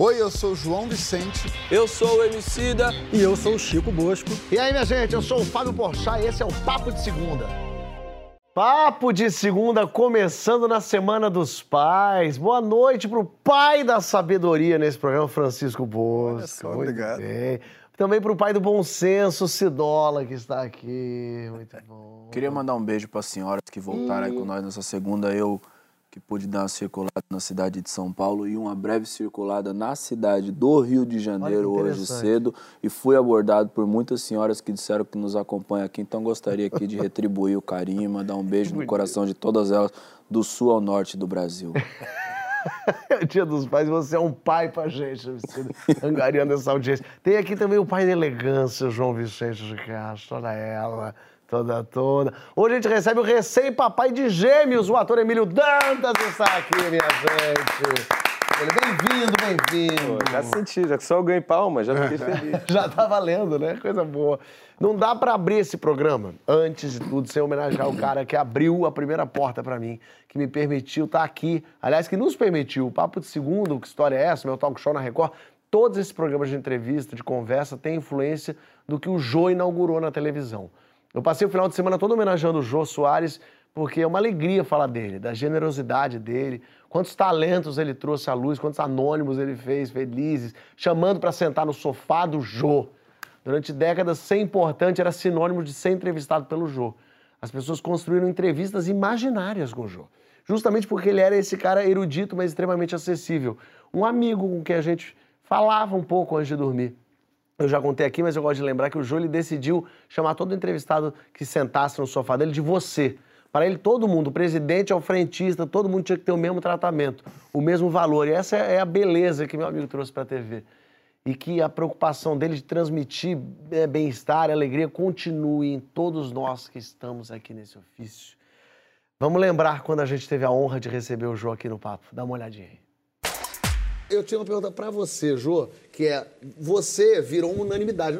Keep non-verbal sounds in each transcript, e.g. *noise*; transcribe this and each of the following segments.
Oi, eu sou o João Vicente. Eu sou o Emicida. E eu sou o Chico Bosco. E aí, minha gente, eu sou o Fábio Porchat e esse é o Papo de Segunda. Papo de Segunda começando na Semana dos Pais. Boa noite pro pai da sabedoria nesse programa, Francisco Bosco. Olha só, obrigado. Bem. Também pro pai do bom senso, Cidola, que está aqui. Muito bom. Queria mandar um beijo para as senhoras que voltaram aí com nós nessa segunda. Eu que pude dar uma circulada na cidade de São Paulo e uma breve circulada na cidade do Rio de Janeiro Olha hoje cedo e fui abordado por muitas senhoras que disseram que nos acompanham aqui. Então gostaria aqui de *laughs* retribuir o carinho, mandar um beijo no coração de todas elas do sul ao norte do Brasil. *laughs* Dia dos Pais, você é um pai pra gente, angariando essa audiência. Tem aqui também o pai da elegância, João Vicente de Castro, toda ela, toda, toda. Hoje a gente recebe o recém-papai de gêmeos, o ator Emílio Dantas está aqui, minha gente. Bem-vindo, bem-vindo. Já senti, já que só eu ganhei palma, já fiquei feliz. *laughs* Já tá valendo, né? Coisa boa. Não dá pra abrir esse programa, antes de tudo, sem homenagear o cara que abriu a primeira porta pra mim, que me permitiu estar aqui. Aliás, que nos permitiu. O Papo de Segundo, que história é essa? Meu talk show na Record. Todos esses programas de entrevista, de conversa, têm influência do que o Jô inaugurou na televisão. Eu passei o final de semana todo homenageando o Jô Soares, porque é uma alegria falar dele, da generosidade dele, quantos talentos ele trouxe à luz, quantos anônimos ele fez felizes, chamando para sentar no sofá do Jô. Durante décadas, ser importante era sinônimo de ser entrevistado pelo Jô. As pessoas construíram entrevistas imaginárias com o Jô. Justamente porque ele era esse cara erudito, mas extremamente acessível. Um amigo com quem a gente falava um pouco antes de dormir. Eu já contei aqui, mas eu gosto de lembrar que o ele decidiu chamar todo entrevistado que sentasse no sofá dele de você. Para ele, todo mundo, o presidente ao frentista, todo mundo tinha que ter o mesmo tratamento, o mesmo valor. E essa é a beleza que meu amigo trouxe para a TV. E que a preocupação dele de transmitir é, bem-estar, alegria, continue em todos nós que estamos aqui nesse ofício. Vamos lembrar quando a gente teve a honra de receber o Jô aqui no Papo. Dá uma olhadinha aí. Eu tinha uma pergunta para você, Jô, que é: você virou uma unanimidade.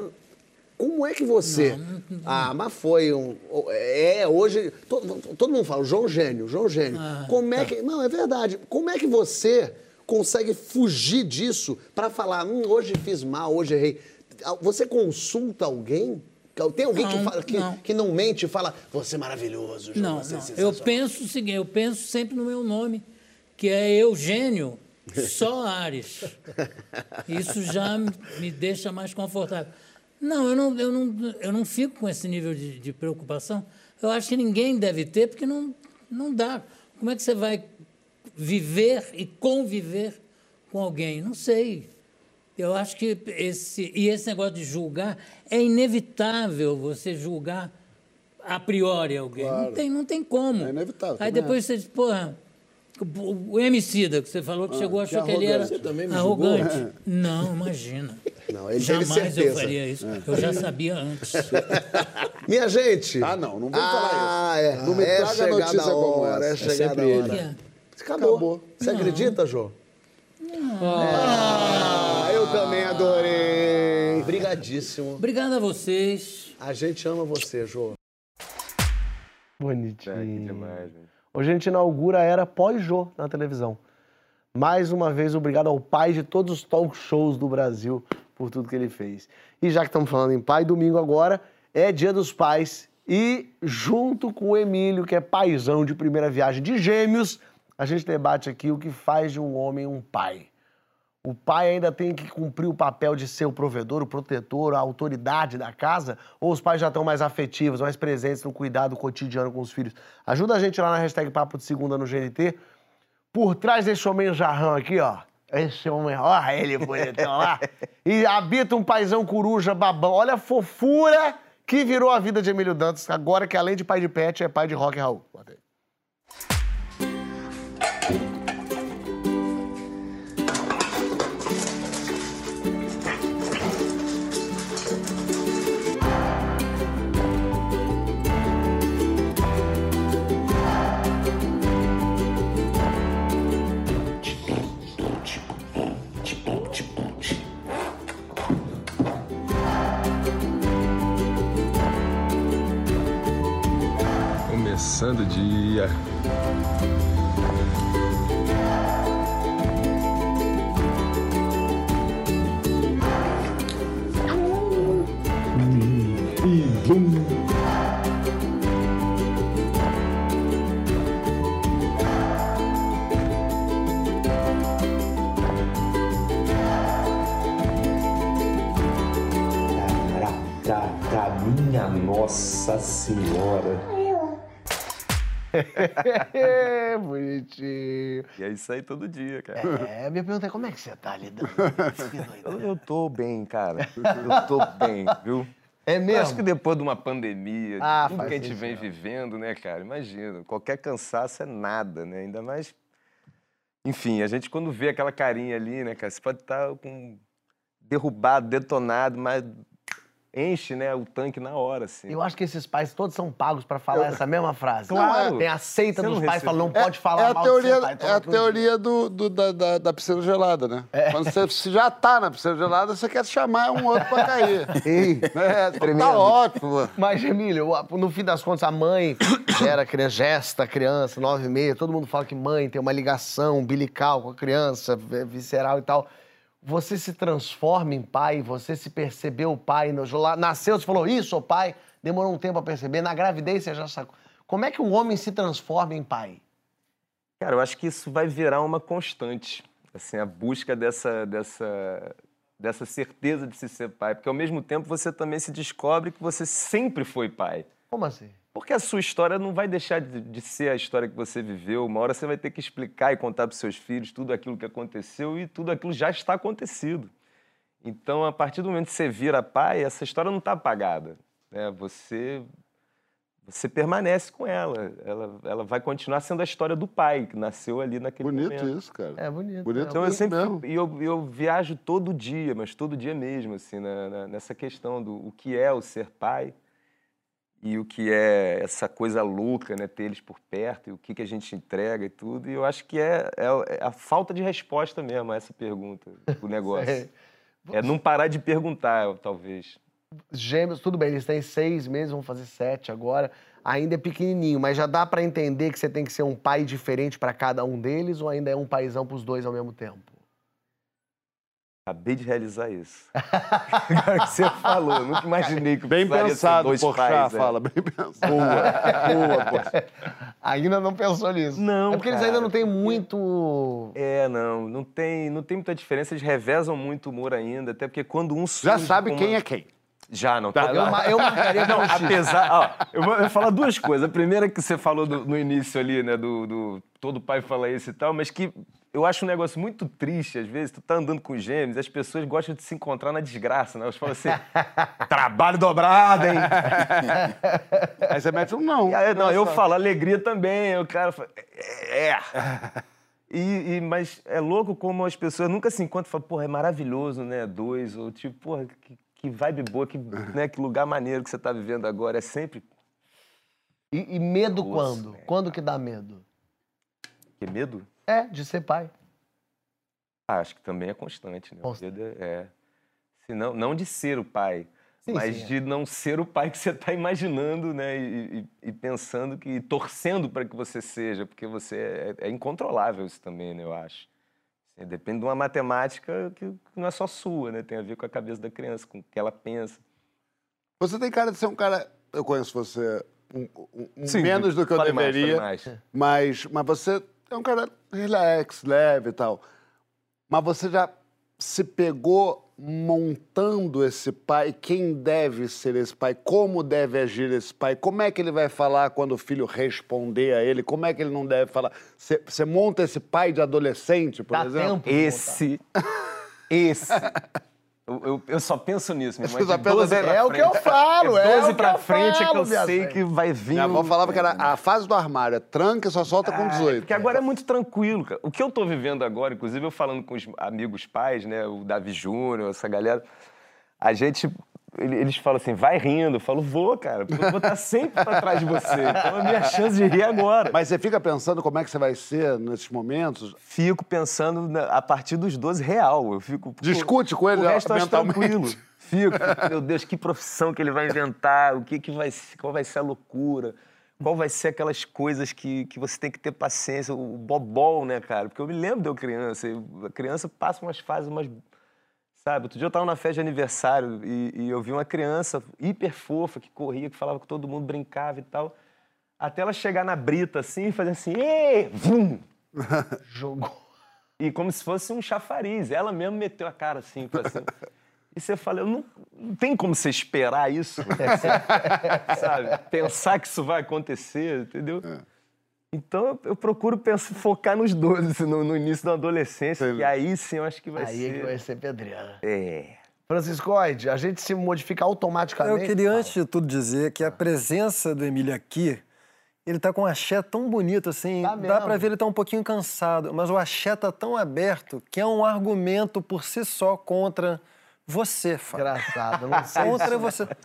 Como é que você. Ah, mas foi um. É, hoje. Todo, todo mundo fala, João Gênio, João Gênio. Como é que. Não, é verdade. Como é que você consegue fugir disso para falar, hum, hoje fiz mal, hoje errei? Você consulta alguém? Tem alguém que, Não, fala, que, não. que não mente e fala, você é maravilhoso, João, Não, você é não. Eu sensacional." penso o seguinte, eu penso sempre no meu nome, que é Eugênio Soares. Isso já me deixa mais confortável. Não, eu não, eu não, eu não fico com esse nível de, de preocupação. Eu acho que ninguém deve ter, porque não, não dá. Como é que você vai viver e conviver com alguém? Não sei. Eu acho que esse. E esse negócio de julgar, é inevitável você julgar a priori alguém. Não, tem, não tem como. É inevitável, Aí depois você diz, porra. O Emicida, que você falou que chegou, achou que, ele era arrogante. Você também me arrogante. *laughs* Não, imagina. Não, ele teve Jamais eu faria isso. Eu já sabia antes. *laughs* Minha gente! Ah, não, não vem ah, falar É. Não me é traga chegada notícia como hora, essa. É É chegada ele. hora. Que é? Acabou. Acabou. Você acredita, Jô? Ah, eu também adorei. Obrigadíssimo. Obrigado a vocês. A gente ama você, Jô. Bonitinho. É, que demais, velho. Hoje a gente inaugura a era pós-Jô na televisão. Mais uma vez, obrigado ao pai de todos os talk shows do Brasil por tudo que ele fez. E já que estamos falando em pai, domingo agora é Dia dos Pais. E junto com o Emílio, que é paizão de primeira viagem de gêmeos, a gente debate aqui o que faz de um homem um pai. O pai ainda tem que cumprir o papel de ser o provedor, o protetor, a autoridade da casa? Ou os pais já estão mais afetivos, mais presentes no cuidado cotidiano com os filhos? Ajuda a gente lá na hashtag Papo de Segunda no GNT. Por trás desse homem jarrão aqui, ó. Esse homem, ó, ele bonitão lá. E habita um paizão coruja babão. Olha a fofura que virou a vida de Emílio Dantas, agora que além de pai de pet, é pai de rock roll. Bota Senhora. Bonitinho. E é isso aí todo dia, cara. É, minha pergunta é como é que você tá lidando? Que Eu, doideira. eu tô bem, cara. Eu tô bem, viu? É Eu mesmo? acho que depois de uma pandemia, de Ah, tudo que a gente vem vivendo, né, cara? Imagina, qualquer cansaço é nada, né? Ainda mais. Enfim, a gente quando vê aquela carinha ali, né, cara? Você pode estar com derrubado, detonado, mas enche, né, o tanque na hora, assim. Eu acho que esses pais todos são pagos pra falar essa mesma frase. Claro. Tem a seita dos pais falando, não pode falar é a mal teoria, do seu pai. é a teoria do, do- da, da, da piscina gelada, né? É. Quando você se *laughs* já tá na piscina gelada, você quer chamar um outro pra cair. *laughs* Ei, É, Tremendo. tá ótimo. Mas, Emílio, no fim das contas, a mãe *coughs* era criança, gesta criança, nove e meia. Todo mundo fala que mãe tem uma ligação umbilical com a criança, vi- visceral e tal. Você se transforma em pai? Você se percebeu pai? Nasceu, você falou, isso, sou pai. Demorou um tempo pra perceber. Na gravidez, você já sacou. Como é que um homem se transforma em pai? Cara, eu acho que isso vai virar uma constante, assim, a busca dessa, dessa, dessa certeza de se ser pai, porque ao mesmo tempo você também se descobre que você sempre foi pai. Como assim? Porque a sua história não vai deixar de, de ser a história que você viveu. Uma hora você vai ter que explicar e contar para seus filhos tudo aquilo que aconteceu e tudo aquilo já está acontecido. Então, a partir do momento que você vira pai, essa história não está apagada. Né? Você, você permanece com ela. ela. Ela vai continuar sendo a história do pai, que nasceu ali naquele Bonito momento. isso, cara. É bonito. Bonito é Então eu sempre e eu, eu viajo todo dia, mas todo dia mesmo, assim, na- na- nessa questão do o que é o ser pai e o que é essa coisa louca, né, ter eles por perto e o que, que a gente entrega e tudo. E eu acho que é, é- é a falta de resposta mesmo a essa pergunta do *laughs* negócio. Sei. é não parar de perguntar, talvez. Gêmeos, tudo bem, eles têm seis meses, vão fazer sete agora. Ainda é pequenininho, mas já dá pra entender que você tem que ser um pai diferente pra cada um deles ou ainda é um paizão pros dois ao mesmo tempo? Acabei de realizar isso. Agora que você falou, eu nunca imaginei que Bem pensado, dois Porchat pais, é. fala. Bem pensado. Boa, boa, Porchat. *laughs* Ainda não pensou nisso. Não, É porque eles cara, ainda não têm muito. É, não, não tem, não tem muita diferença, eles revezam muito o humor ainda, até porque quando um Já surge sabe com quem uma- é quem. Já, não. tá Eu, ma- eu marcaria *laughs* Não, apesar. Ó, eu vou eu vou falar duas coisas. A primeira é que você falou do- no início ali, né? Do, do todo pai fala isso e tal, mas que eu acho um negócio muito triste, às vezes. Tu tá andando com gêmeos, as pessoas gostam de se encontrar na desgraça, né? Elas falam assim: *laughs* trabalho dobrado, hein? *laughs* Aí você mete um não. Aí, não, eu Nossa. falo alegria também. O cara fala, é. é." E, e- mas é louco como as pessoas nunca se encontram e falam, porra, é maravilhoso, né? Dois, ou tipo, porra, que, que vibe boa, que, né, que lugar maneiro que você tá vivendo agora. É sempre. E, e medo Nossa, quando? Quando que dá medo? Que medo? É, de ser pai. Ah, acho que também é constante, né? O Constante. medo é. é. Se não, não de ser o pai, Sim, mas sim, é. de não ser o pai que você está imaginando, né? E, e- e pensando que. e torcendo para que você seja, porque você é, é incontrolável isso também, né? Eu acho. Assim, depende de uma matemática que, não é só sua, né? Tem a ver com a cabeça da criança, com o que ela pensa. Você tem cara de ser um cara. Eu conheço você um, um- Sim, menos do que eu mais, deveria. mais. Mas, mas você é um cara relax, leve e tal. Mas você já se pegou montando esse pai? Quem deve ser esse pai? Como deve agir esse pai? Como é que ele vai falar quando o filho responder a ele? Como é que ele não deve falar? Você, monta esse pai de adolescente, por Dá exemplo? tempo. de montar. Esse. Esse. *laughs* Eu, eu- eu só penso nisso, irmão. Você só De pensa 12 assim, pra É o que eu falo, é, 12 o que pra eu frente é que falo, eu minha sei que vai vir. Minha avó falava que era a fase do armário, é tranca e só solta com 18. Porque agora é muito tranquilo, cara. O que eu tô vivendo agora, inclusive eu falando com os amigos pais, né? O Davi Júnior, essa galera, a gente. Ele- Eles falam assim, vai rindo. Eu falo, vou, cara, porque eu vou estar sempre pra trás de você. Então a minha chance de rir é agora. Mas você fica pensando como é que você vai ser nesses momentos? Fico pensando na- a partir dos 12 real. Eu fico. Discute com ele o resto eu acho mentalmente. tranquilo. Fico, fico, meu Deus, que profissão que ele vai inventar, o que, que vai ser, qual vai ser a loucura, qual vai ser aquelas coisas que, que você tem que ter paciência, o bobol, né, cara? Porque eu me lembro de eu criança, eu- a criança passa umas fases, umas, Sabe? Outro dia eu tava na festa de aniversário e, e eu vi uma criança hiper fofa que corria, que falava com todo mundo, brincava e tal. Até ela chegar na brita assim e fazer assim, ê, vum! *laughs* Jogou. E como se fosse um chafariz. Ela mesmo meteu a cara assim cima. *laughs* E você fala, não, não tem como você esperar isso, *laughs* sabe? Pensar que isso vai acontecer, entendeu? Então eu- procuro pensar, *laughs* focar nos 12, assim, no, no início da adolescência, e aí sim eu acho que vai Aí é ser. que vai ser pedreira. É. Francisco Oide, a gente se modifica automaticamente. Eu queria, antes de tudo, dizer que a presença do Emílio aqui, ele tá com um axé tão bonito assim, Tá dá pra ver ele tá um pouquinho cansado, mas o axé tá tão aberto que é um argumento por si só contra você, Fábio. Engraçado, não sei. Contra se- você. *laughs*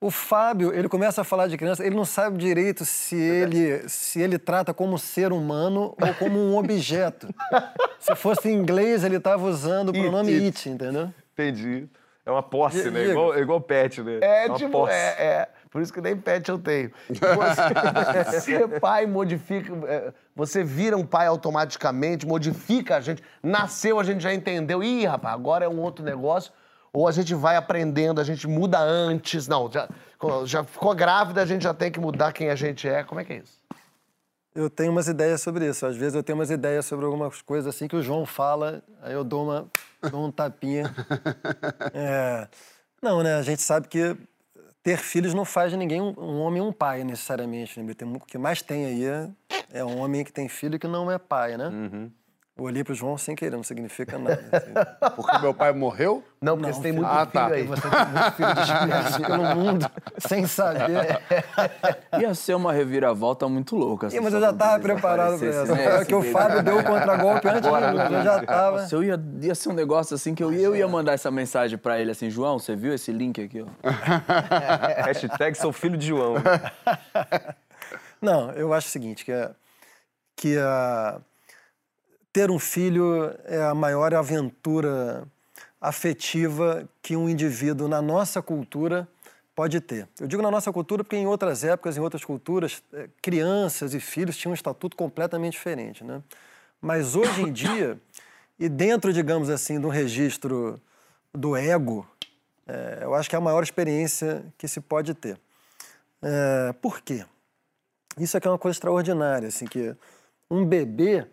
O Fábio, ele começa a falar de criança, ele não sabe direito se ele, se ele trata como ser humano ou como um objeto. *laughs* Se fosse em inglês, ele estava usando o It, pronome it. it, entendeu? Entendi. É uma posse, né? Igual, igual pet, né? É, uma tipo, posse. é, é. Por isso que nem pet eu tenho. *laughs* Você, ser pai modifica. é, Você vira um pai automaticamente, modifica a gente. Nasceu, a gente já entendeu. Ih, rapaz, agora é um outro negócio. Ou a gente vai aprendendo, a gente muda antes. Não, já, já ficou grávida, a gente já tem que mudar quem a gente é. Como é que é isso? Eu tenho umas ideias sobre isso. Às vezes eu tenho umas ideias sobre algumas coisas assim que o João fala, aí eu dou, uma, dou um tapinha. *laughs* É, Não, né? A gente sabe que ter filhos não faz de ninguém um, homem um pai, necessariamente. Né? O que mais tem aí é, é um homem que tem filho que não é pai, né? Eu olhei pro João sem querer, não significa *laughs* nada. assim. Porque meu pai morreu? Não, porque Não, você tem filho. muito Ah, filho tá. aí. Você tem muito filho disperso *laughs* pelo mundo, sem saber. *laughs* Ia ser uma reviravolta muito louca. Assim, mas eu já quando tava eles preparado pra aparecessem, essa. né? É que o Fábio deu o contragolpe antes de mim, eu já tava. Nossa, eu ia, ia ser um negócio assim que eu, ia- eu ia mandar essa mensagem pra ele assim, João, você viu esse link aqui, ó? Hashtag sou filho de João. Não, eu acho o seguinte, que, é, que a, ter um filho é a maior aventura afetiva que um indivíduo na nossa cultura pode ter. Eu digo na nossa cultura porque em outras épocas, em outras culturas, eh, crianças e filhos tinham um estatuto completamente diferente, né? Mas hoje em dia, e dentro, digamos assim, do registro do ego, eh, eu acho que é a maior experiência que se pode ter. Eh, por quê? Isso aqui é uma coisa extraordinária, assim, que um bebê,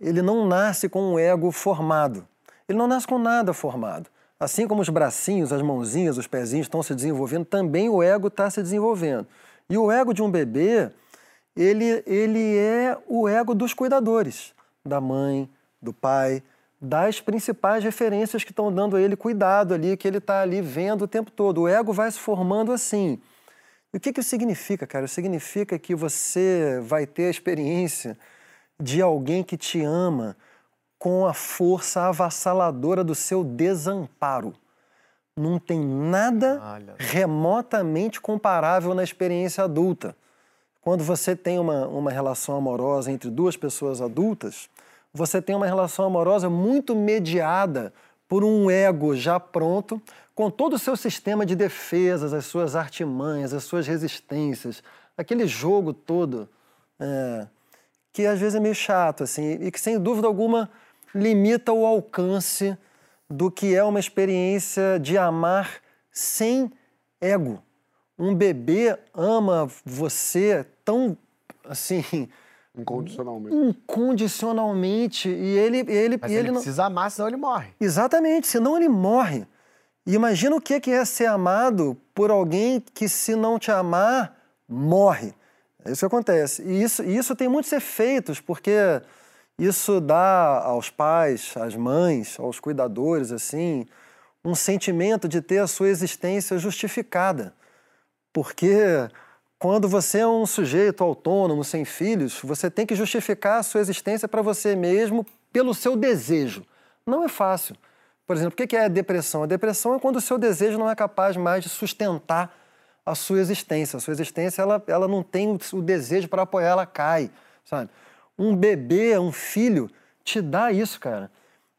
ele não nasce com um ego formado. Ele não nasce com nada formado. Assim como os bracinhos, as mãozinhas, os pezinhos estão se desenvolvendo, também o ego está se desenvolvendo. E o ego de um bebê, ele, ele é o ego dos cuidadores, da mãe, do pai, das principais referências que estão dando a ele cuidado ali, que ele está ali vendo o tempo todo. O ego vai se formando assim. E o que, que isso significa, cara? Significa que você vai ter a experiência de alguém que te ama com a força avassaladora do seu desamparo. Não tem nada remotamente comparável na experiência adulta. Quando você tem uma, uma relação amorosa entre duas pessoas adultas, você tem uma relação amorosa muito mediada por um ego já pronto, com todo o seu sistema de defesas, as suas artimanhas, as suas resistências, aquele jogo todo, é, que às vezes é meio chato, assim, e que sem dúvida alguma limita o alcance do que é uma experiência de amar sem ego. Um bebê ama você tão, assim, Incondicionalmente. incondicionalmente e ele, ele, Mas e ele, ele não... precisa amar, senão ele morre. Exatamente, senão ele morre. E imagina o que que é ser amado por alguém que, se não te amar, morre. É isso que acontece. E isso, e isso tem muitos efeitos, porque isso dá aos pais, às mães, aos cuidadores, assim, um sentimento de ter a sua existência justificada. Porque quando você é um sujeito autônomo, sem filhos, você tem que justificar a sua existência para você mesmo pelo seu desejo. Não é fácil. Por exemplo, o que é a depressão? A depressão é quando o seu desejo não é capaz mais de sustentar a sua existência. A sua existência ela, ela não tem o, desejo para apoiar, ela cai. Sabe? Um bebê, um filho, te dá isso, cara.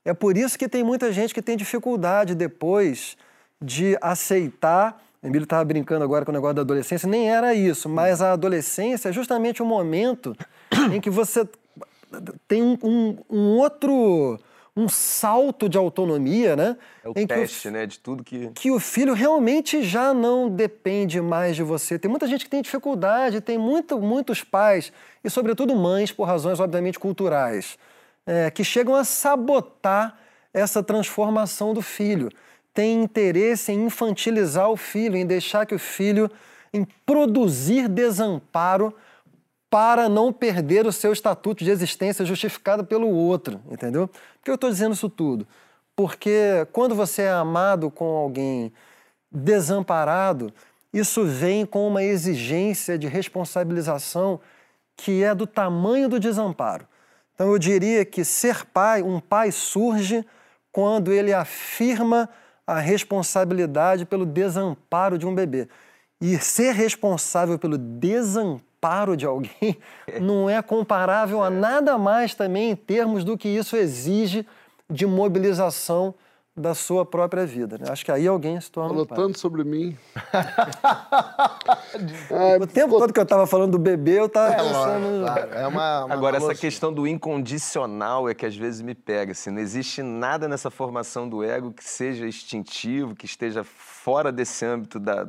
É por isso que tem muita gente que tem dificuldade depois de aceitar. O Emílio estava brincando agora com o negócio da adolescência, nem era isso, mas a adolescência é justamente o momento em que você tem um, um- um outro um salto de autonomia, né? É o que o teste, né? De tudo que. que o filho realmente já não depende mais de você. Tem muita gente que tem dificuldade, tem muito, muitos pais, e sobretudo mães, por razões obviamente culturais, é, que chegam a sabotar essa transformação do filho. Tem interesse em infantilizar o filho, em deixar que o filho, em produzir desamparo para não perder o seu estatuto de existência justificado pelo outro, entendeu? Por que eu estou dizendo isso tudo? Porque quando você é amado com alguém desamparado, isso vem com uma exigência de responsabilização que é do tamanho do desamparo. Então eu diria que ser pai, um pai surge quando ele afirma a responsabilidade pelo desamparo de um bebê. E ser responsável pelo desamparo de alguém *laughs* não é comparável a nada mais também em termos do que isso exige de mobilização da sua própria vida. né? Acho que aí alguém se torna Falou um tanto sobre mim. *laughs* O tempo todo que eu estava falando do bebê, eu estava É, pensando... claro, é uma, uma Agora, essa questão do incondicional é que às vezes me pega. Assim, não existe nada nessa formação do ego que seja instintivo, que esteja fora desse âmbito da,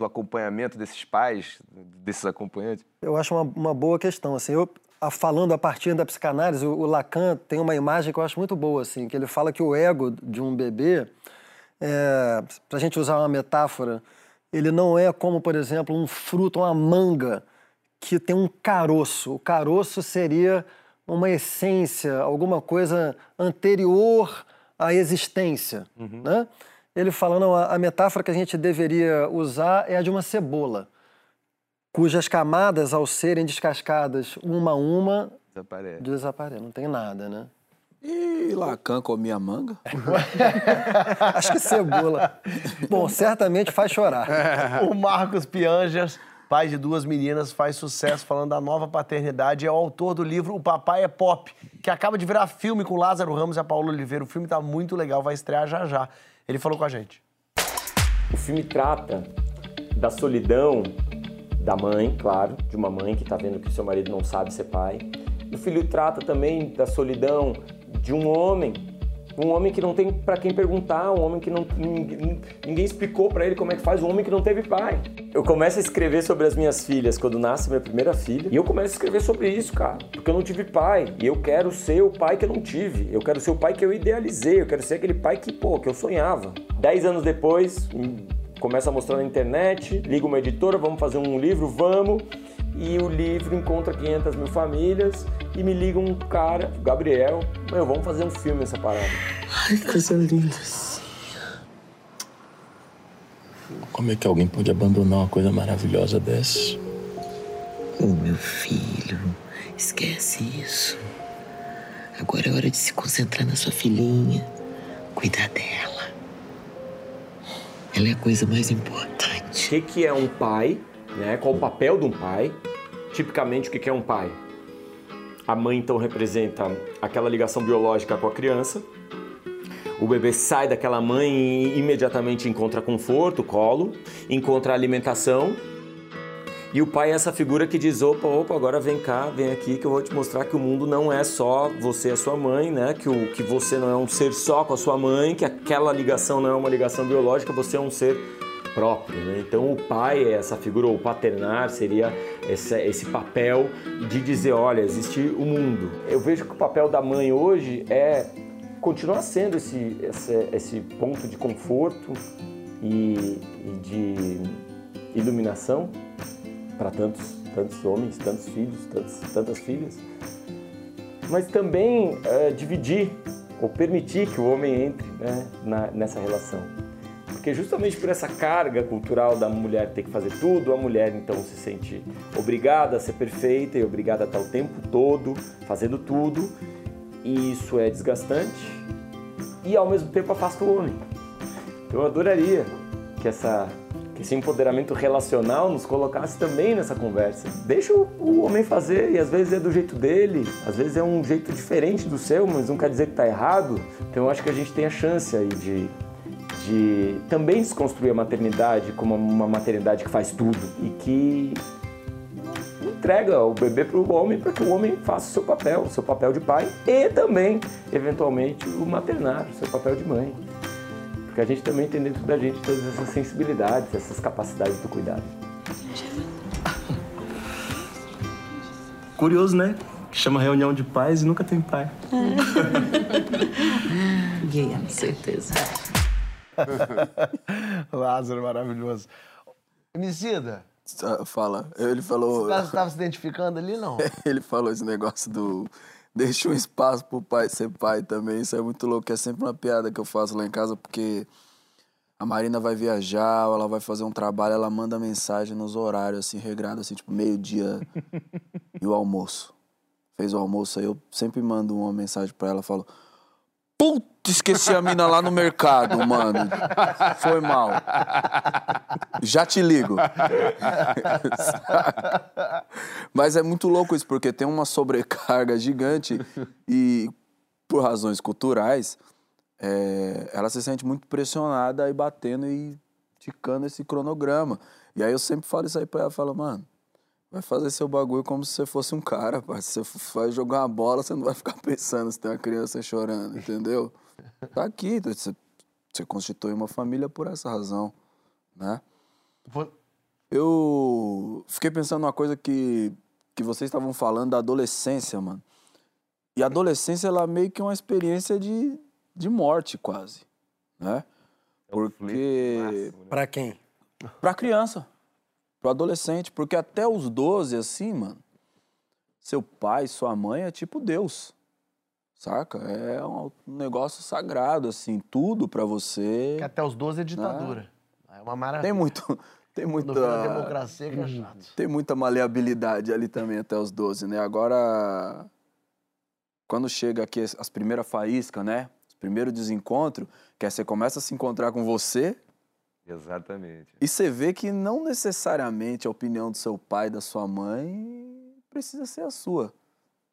do acompanhamento desses pais, desses acompanhantes. Eu acho uma, uma boa questão. Assim, eu, a- falando a partir da psicanálise, o, o Lacan tem uma imagem que eu acho muito boa, assim, que ele fala que o ego de um bebê, é, para a gente usar uma metáfora, ele não é como, por exemplo, um fruto, uma manga, que tem um caroço. O caroço seria uma essência, alguma coisa anterior à existência. Né? Ele fala, não, a, metáfora que a gente deveria usar é a de uma cebola cujas camadas, ao serem descascadas uma a uma, Desaparece. desaparecem. Não tem nada, né? E Lacan comia manga? *laughs* Acho que cebola. Bom, certamente faz chorar. *laughs* O Marcos Pianjas, pai de duas meninas, faz sucesso falando da nova paternidade. É o autor do livro O Papai é Pop, que acaba de virar filme com Lázaro Ramos e a Paula Oliveira. O filme tá muito legal, vai estrear já já. Ele falou com a gente. O filme trata da solidão da mãe, claro, de uma mãe que está vendo que seu marido não sabe ser pai. O filho trata também da solidão de um homem, um homem que não tem para quem perguntar, um homem que não ninguém, ninguém explicou para ele como é que faz, um homem que não teve pai. Eu começo a escrever sobre as minhas filhas quando nasce minha primeira filha, e eu começo a escrever sobre isso, cara, porque eu não tive pai, e eu quero ser o pai que eu não tive. Eu quero ser o pai que eu idealizei, eu quero ser aquele pai que, pô, que eu sonhava. Dez anos depois, começa a mostrar na internet, liga uma editora, vamos fazer um livro, vamos. E o livro encontra 500 mil famílias e me liga um cara, o Gabriel, meu, vamos fazer um filme nessa parada. Ai, que coisa linda. Como é que alguém pode abandonar uma coisa maravilhosa dessa? Ô, meu filho, esquece isso. Agora é hora de se concentrar na sua filhinha, cuidar dela. Ela é a coisa mais O importante. que, que é um pai, né? Qual o papel de um pai? Tipicamente, o que, que é um pai? A mãe, então, representa aquela ligação biológica com a criança. O bebê sai daquela mãe e imediatamente encontra conforto, colo, encontra alimentação. E o pai é essa figura que diz: opa, opa, agora vem cá, vem aqui que eu vou te mostrar que o mundo não é só você e a sua mãe, né? Que, o, que você não é um ser só com a sua mãe, que aquela ligação não é uma ligação biológica, você é um ser próprio, né? Então o pai é essa figura, ou paternar seria esse, papel de dizer: olha, existe o mundo. Eu vejo que o papel da mãe hoje é continuar sendo esse, esse, esse ponto de conforto e, e de iluminação para tantos, tantos homens, tantos filhos, tantos, tantas filhas, mas também é, dividir ou permitir que o homem entre né, na, nessa relação. Porque justamente por essa carga cultural da mulher ter que fazer tudo, a mulher então se sente obrigada a ser perfeita e obrigada a estar o tempo todo fazendo tudo, e isso é desgastante e ao mesmo tempo afasta o homem. Eu adoraria que essa que esse empoderamento relacional nos colocasse também nessa conversa. Deixa o, homem fazer e às vezes é do jeito dele, às vezes é um jeito diferente do seu, mas não quer dizer que está errado. Então eu acho que a gente tem a chance aí de de também desconstruir a maternidade como uma maternidade que faz tudo e que entrega o bebê para o homem para que o homem faça o seu papel, o seu papel de pai e também, eventualmente, o maternário, o seu papel de mãe. Porque a gente também tem dentro da gente todas essas sensibilidades, essas capacidades do cuidado. *laughs* Curioso, né? Que chama reunião de pais e nunca tem pai. *laughs* Gay, com certeza. *laughs* Lázaro, maravilhoso. Emicida, Fala. Ele falou. você estava se identificando ali, não? *laughs* Ele falou esse negócio do. Deixa um espaço pro pai ser pai também. Isso é muito louco. É sempre uma piada que eu faço lá em casa, porque a Marina vai viajar, ou ela vai fazer um trabalho, ela manda mensagem nos horários, assim, regrado, assim, tipo, meio-dia *laughs* e o almoço. Fez o almoço, aí eu sempre mando uma mensagem pra ela, falo. Puta, esqueci a mina lá no mercado, mano. Foi mal. Já te ligo. *laughs* Mas é muito louco isso, porque tem uma sobrecarga gigante e, por razões culturais, é, ela se sente muito pressionada e batendo e ticando esse cronograma. E aí eu sempre falo isso aí pra ela, falo, mano, vai fazer seu bagulho como se você fosse um cara, pai. Se você vai jogar uma bola, você não vai *laughs* ficar pensando se tem uma criança chorando, entendeu? *laughs* Tá aqui, você, você constitui uma família por essa razão, né? Eu fiquei pensando numa coisa que, que vocês estavam falando da adolescência, mano. E a adolescência, ela é meio que uma experiência de, de morte, quase, né? Porque... Pra quem? Pra criança, pro adolescente. Porque até os 12, assim, mano, seu pai, sua mãe é tipo Deus, saca? É um negócio sagrado, assim, tudo pra você. Que até os 12 é ditadura. É uma maravilha. Tem muito... Tem muita... Democracia que é chato. Tem muita maleabilidade ali também até os 12, né? Agora, quando chega aqui as as primeiras faíscas, né? Os primeiros desencontros, que aí você começa a se encontrar com você Exatamente. e você vê que não necessariamente a opinião do seu pai e da sua mãe precisa ser a sua,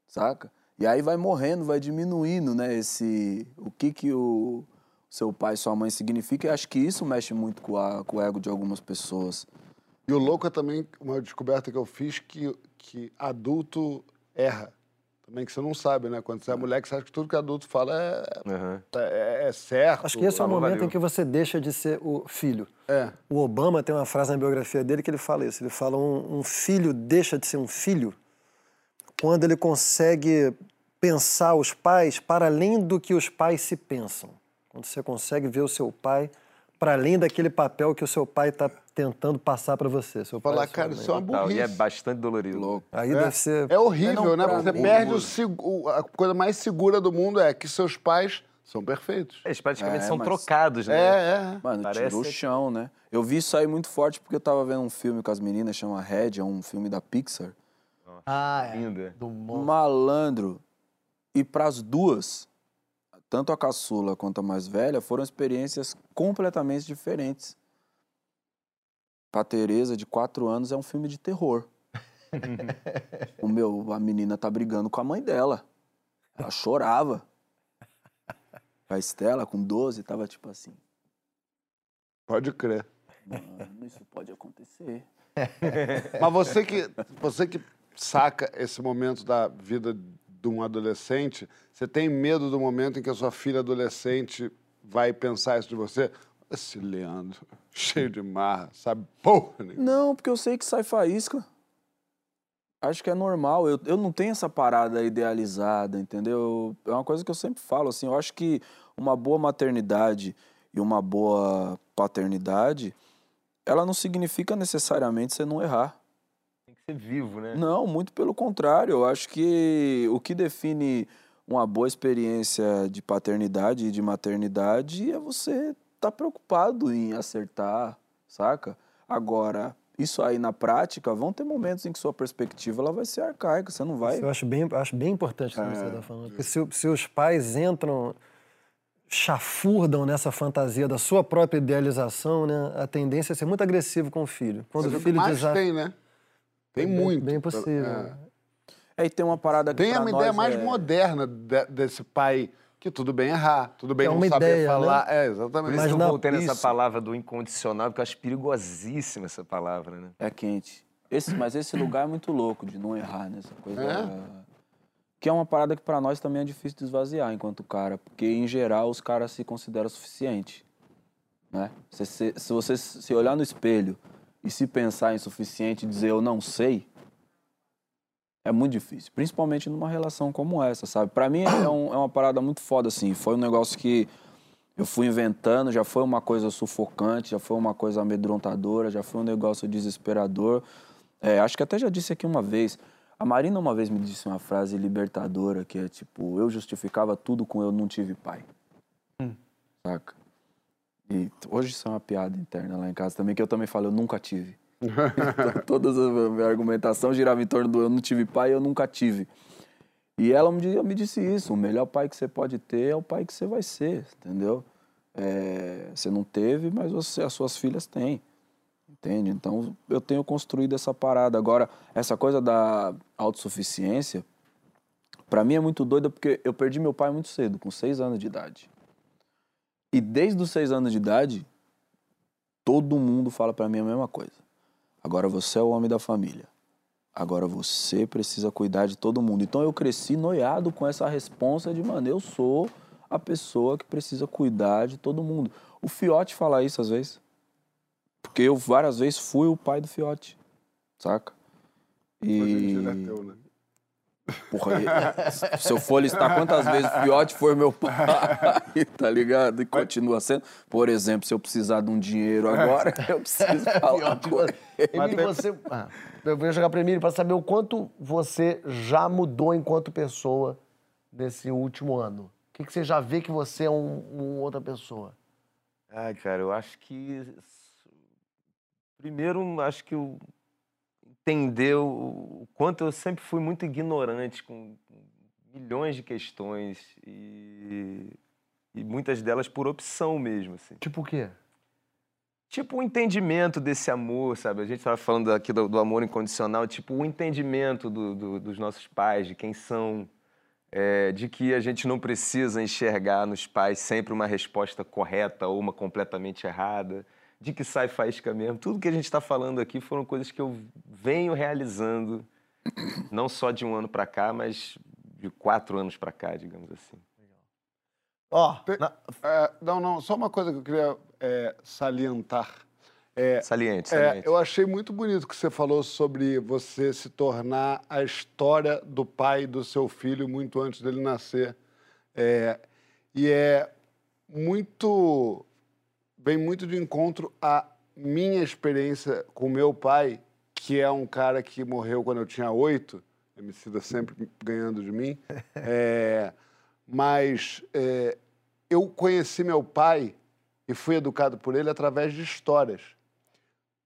saca? E aí vai morrendo, vai diminuindo, né? Esse, o que que o seu pai e sua mãe significa. E acho que isso mexe muito com, a- com o ego de algumas pessoas. E o louco é também uma descoberta que eu fiz que, que adulto erra. Também que você não sabe, né? Quando você é moleque, você acha que tudo que adulto fala é, Aham. é, é certo. Acho que esse é o Valeu, momento em que você deixa de ser o filho. É. O Obama tem uma frase na biografia dele que ele fala isso. Ele fala um, um filho deixa de ser um filho quando ele consegue pensar os pais para além do que os pais se pensam. Quando você consegue ver o seu pai para além daquele papel que o seu pai está tentando passar para você. Seu pai, Falar, sua cara, isso é uma Total, E é burrice. bastante dolorido. Louco. Aí É, deve ser. é horrível, Não, né? Porque você mim, perde o, a coisa mais segura do mundo é que seus pais são perfeitos. Eles praticamente É, são mas- trocados, né? É, é. Mano, Parece tirou o chão, né? Eu vi isso aí muito forte porque eu tava vendo um filme com as meninas, chama Red, é um filme da Pixar. Ah, é. Linda. Do monstro. Malandro. E pras duas, tanto a caçula quanto a mais velha, foram experiências completamente diferentes. Pra Tereza, de quatro anos, é um filme de terror. o meu, a menina tá brigando com a mãe dela. Ela chorava. A Estela, com 12, tava tipo assim. Pode crer. Mano, isso pode acontecer. *laughs* Mas você que, você que saca esse momento da vida de um adolescente, você tem medo do momento em que a sua filha adolescente vai pensar isso de você? Esse Leandro, cheio de marra, sabe porra nenhuma. Não, porque eu sei que sai faísca. Acho que é normal. Eu, eu não tenho essa parada idealizada, entendeu? É uma coisa que eu sempre falo, assim. Eu acho que uma boa maternidade e uma boa paternidade, ela não significa necessariamente você não errar. Tem que ser vivo, né? Não, muito pelo contrário. Eu acho que o que define uma boa experiência de paternidade e de maternidade é você estar preocupado em acertar, saca? Agora, isso aí na prática, vão ter momentos em que sua perspectiva ela vai ser arcaica, você não vai. Isso eu acho bem, acho bem importante o que você está falando. Porque se, se os pais entram, chafurdam nessa fantasia da sua própria idealização, né, a tendência é ser muito agressivo com o filho. Quando Você vê o filho mais tem, né? Tem Bem- muito. Bem possível. É. É, e tem uma parada que Tem nós ideia mais é... moderna de- desse pai que tudo bem errar, tudo bem É não uma saber ideia, falar. né? É, exatamente. isso Mas que eu voltei nessa palavra do incondicional, porque eu acho perigosíssima essa palavra, né? É quente. Esse, mas esse lugar é muito louco de não errar nessa coisa. É? Que é uma parada que pra nós também é difícil de esvaziar enquanto cara, porque em geral os caras se consideram suficiente, né? Se, se, se você se olhar no espelho e se pensar em suficiente e dizer eu não sei, é muito difícil, principalmente numa relação como essa, sabe? Pra mim é, um- é uma parada muito foda assim, foi um negócio que eu fui inventando, já foi uma coisa sufocante, já foi uma coisa amedrontadora, já foi um negócio desesperador. É, acho que até já disse aqui uma vez. A Marina uma vez me disse uma frase libertadora que é tipo: eu justificava tudo com eu não tive pai. Saca? E hoje isso é uma piada interna lá em casa também, que eu também falo: eu nunca tive. Então, Toda a minha argumentação girava em torno do eu não tive pai, eu nunca tive. E ela um dia me disse isso: o melhor pai que você pode ter é o pai que você vai ser, entendeu? É, você não teve, mas você, as suas filhas têm, entende? Então eu tenho construído essa parada. Agora, essa coisa da autossuficiência, pra mim é muito doida porque eu perdi meu pai muito cedo, com seis anos de idade. E desde os seis anos de idade, todo mundo fala pra mim a mesma coisa. Agora você é o homem da família. Agora você precisa cuidar de todo mundo. Então eu cresci noiado com essa responsa de, mano, eu sou a pessoa que precisa cuidar de todo mundo. O Fiote fala isso às vezes. Porque eu várias vezes fui o pai do Fiote. Saca? E. Hoje em dia ele é teu, né? Porra, e- se eu for listar quantas vezes o Fiote foi meu pai, *laughs* tá ligado? E continua sendo. Por exemplo, se eu precisar de um dinheiro agora, *laughs* eu preciso *laughs* falar com ele. Emílio, você. Ah, eu vou jogar para Emílio para saber o quanto você já mudou enquanto pessoa nesse último ano. O que, que você já vê que você é um, um outra pessoa? Ai, cara, eu acho que. Primeiro, acho que eu entender o quanto eu sempre fui muito ignorante com milhões de questões e, e muitas delas por opção mesmo, assim. Tipo o quê? Tipo o entendimento desse amor, sabe? A gente estava falando aqui do, do amor incondicional, tipo o entendimento do- do- dos nossos pais, de quem são, é, de que a gente não precisa enxergar nos pais sempre uma resposta correta ou uma completamente errada, de que sai faísca mesmo. Tudo que a gente está falando aqui foram coisas que eu venho realizando, não só de um ano para cá, mas de quatro anos para cá, digamos assim. Ó, Te- é, não, não, só uma coisa que eu queria é, salientar. É, Saliente, é, saliente. eu achei muito bonito que você falou sobre você se tornar a história do pai do seu filho muito antes dele nascer. É, e é muito. Vem muito de encontro à minha experiência com meu pai, que é um cara que morreu quando eu tinha oito, Emicida sempre ganhando de mim. *laughs* É, mas é, eu conheci meu pai e fui educado por ele através de histórias.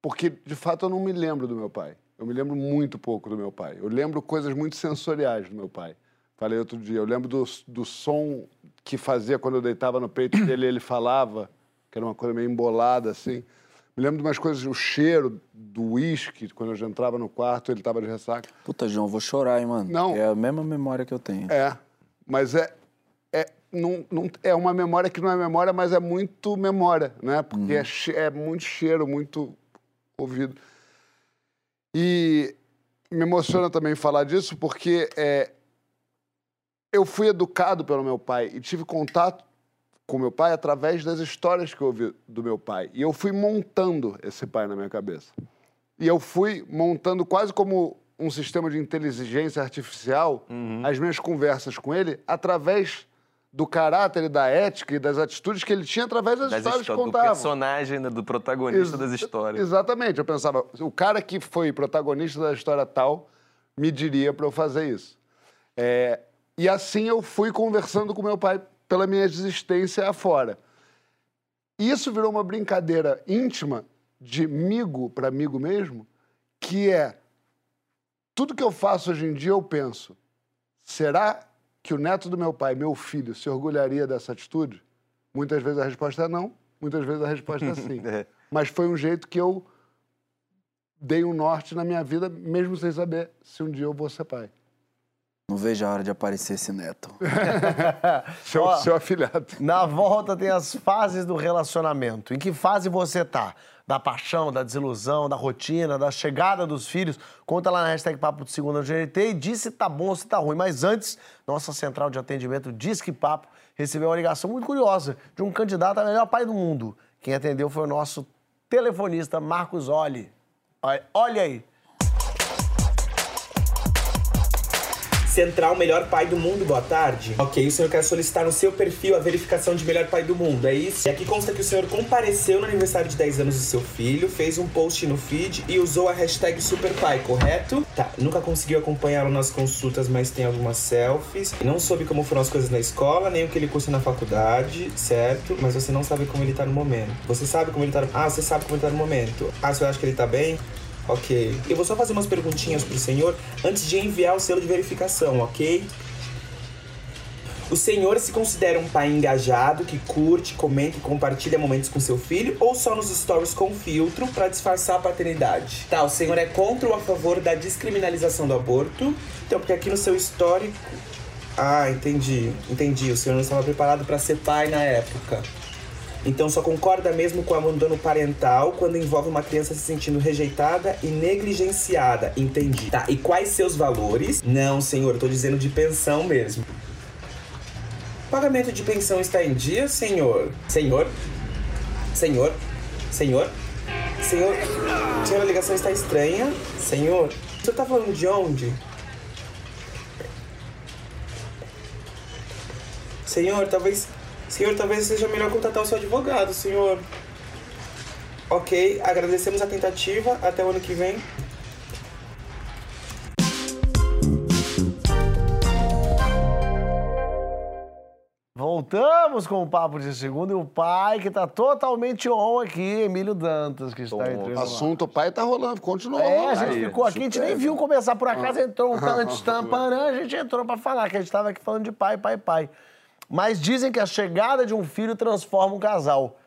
Porque, de fato, eu não me lembro do meu pai. Eu me lembro muito pouco do meu pai. Eu lembro coisas muito sensoriais do meu pai. Falei outro dia, eu lembro do, do som que fazia quando eu deitava no peito dele e ele falava, que era uma coisa meio embolada, assim. Me lembro de umas coisas, o cheiro do uísque, quando eu já entrava no quarto, ele estava de ressaca. Puta, João, vou chorar, hein, mano? Não. É a mesma memória que eu tenho. É, mas é, é, não, não, é uma memória que não é memória, mas é muito memória, né? Porque é, che- é muito cheiro, muito ouvido. E me emociona também falar disso, porque é, eu fui educado pelo meu pai e tive contato com meu pai através das histórias que eu ouvi do meu pai. E eu fui montando esse pai na minha cabeça. E eu fui montando quase como um sistema de inteligência artificial as minhas conversas com ele através do caráter e da ética e das atitudes que ele tinha através das, Das histórias que histó- do contava. personagem, né, do protagonista Ex- das histórias. Exatamente. Eu pensava, o cara que foi protagonista da história tal me diria para eu fazer isso. É, e assim eu fui conversando com meu pai pela minha existência afora. Isso virou uma brincadeira íntima de amigo para amigo mesmo, que é tudo que eu faço hoje em dia eu penso, será que o neto do meu pai, meu filho, se orgulharia dessa atitude? Muitas vezes a resposta é não, muitas vezes a resposta é sim. *laughs* É. Mas foi um jeito que eu dei um norte na minha vida, mesmo sem saber se um dia eu vou ser pai. Não vejo a hora de aparecer esse neto. *laughs* Seu, Ó, seu afilhado. Na volta tem as fases do relacionamento. Em que fase você tá? Da paixão, da desilusão, da rotina, da chegada dos filhos? Conta lá na hashtag Papo de Segunda no GNT e diz se tá bom ou se tá ruim. Mas antes, nossa central de atendimento Disque Papo recebeu uma ligação muito curiosa de um candidato a melhor pai do mundo. Quem atendeu foi o nosso telefonista Marcos Olli. Olha aí. Central Melhor Pai do Mundo, boa tarde. Ok, o senhor quer solicitar no seu perfil a verificação de Melhor Pai do Mundo, é isso? E aqui consta que o senhor compareceu no aniversário de 10 anos do seu filho, fez um post no feed e usou a hashtag SuperPai, correto? Tá, nunca conseguiu acompanhá-lo nas consultas, mas tem algumas selfies. Não soube como foram as coisas na escola, nem o que ele cursa na faculdade, certo? Mas você não sabe como ele tá no momento. Você sabe como ele tá no... Ah, você sabe como ele tá no momento. Ah, você acha que ele tá bem? Ok. Eu vou só fazer umas perguntinhas pro senhor antes de enviar o selo de verificação, ok? O senhor se considera um pai engajado, que curte, comenta e compartilha momentos com seu filho, ou só nos stories com filtro pra disfarçar a paternidade? Tá, o senhor é contra ou a favor da descriminalização do aborto? Então, porque aqui no seu histórico. Ah, entendi, entendi. O senhor não estava preparado pra ser pai na época. Então só concorda mesmo com o abandono parental quando envolve uma criança se sentindo rejeitada e negligenciada. Entendi. Tá, e quais seus valores? Não, senhor, tô dizendo de pensão mesmo. Pagamento de pensão está em dia, senhor? Senhor? Senhor? Senhor? Senhor? Senhor, a ligação está estranha. Senhor? O senhor tá falando de onde? Senhor, talvez. Senhor, talvez seja melhor contratar o seu advogado, senhor. Ok, agradecemos a tentativa. Até o ano que vem. Voltamos com o Papo de Segunda e o pai que tá totalmente on aqui, Emílio Dantas, que está entrando. O lá. assunto pai tá rolando, continua É, a gente Aí, ficou aqui, a gente nem viu começar por acaso, entrou um tanto Ah, tampanã, a gente entrou pra falar que a gente tava aqui falando de pai, pai, pai. Mas dizem que a chegada de um filho transforma um casal.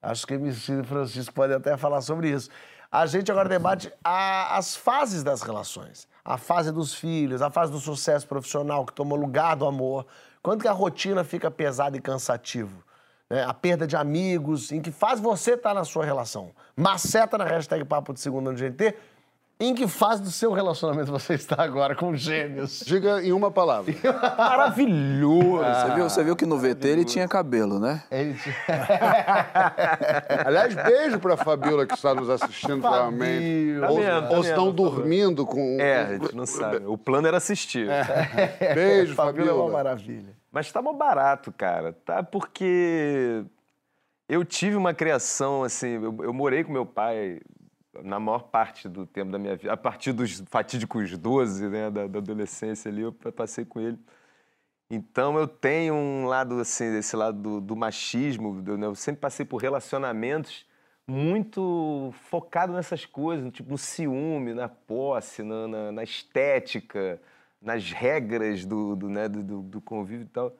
Acho que MC Francisco pode até falar sobre isso. A gente agora debate a- as fases das relações. A fase dos filhos, a fase do sucesso profissional que toma lugar do amor. Quando que a rotina fica pesada e cansativo? né? A perda de amigos, em que fase você está na sua relação? Maceta na hashtag Papo de Segunda no GNT. Em que fase do seu relacionamento você está agora com gêmeos? *laughs* Diga em uma palavra. Maravilhoso! Você, viu, você viu que no VT ele tinha cabelo, né? Ele... *laughs* Aliás, beijo pra Fabiola que está nos assistindo provavelmente. Tá Ou, tá ou estão favor. dormindo com. É, a gente não sabe. O plano era assistir. *laughs* Beijo, Fabiola é uma Fabiola. maravilha. Mas tá mó barato, cara. Tá porque eu tive uma criação, assim, eu, eu morei com meu pai na maior parte do tempo da minha vida. A partir dos fatídicos 12, né, da, da adolescência ali, eu pa- passei com ele. Então eu tenho um lado, assim, desse lado do, do machismo, do- né, eu sempre passei por relacionamentos muito focado nessas coisas, tipo no ciúme, na posse, na, na- na estética, nas regras do, do, né, do- do convívio e tal.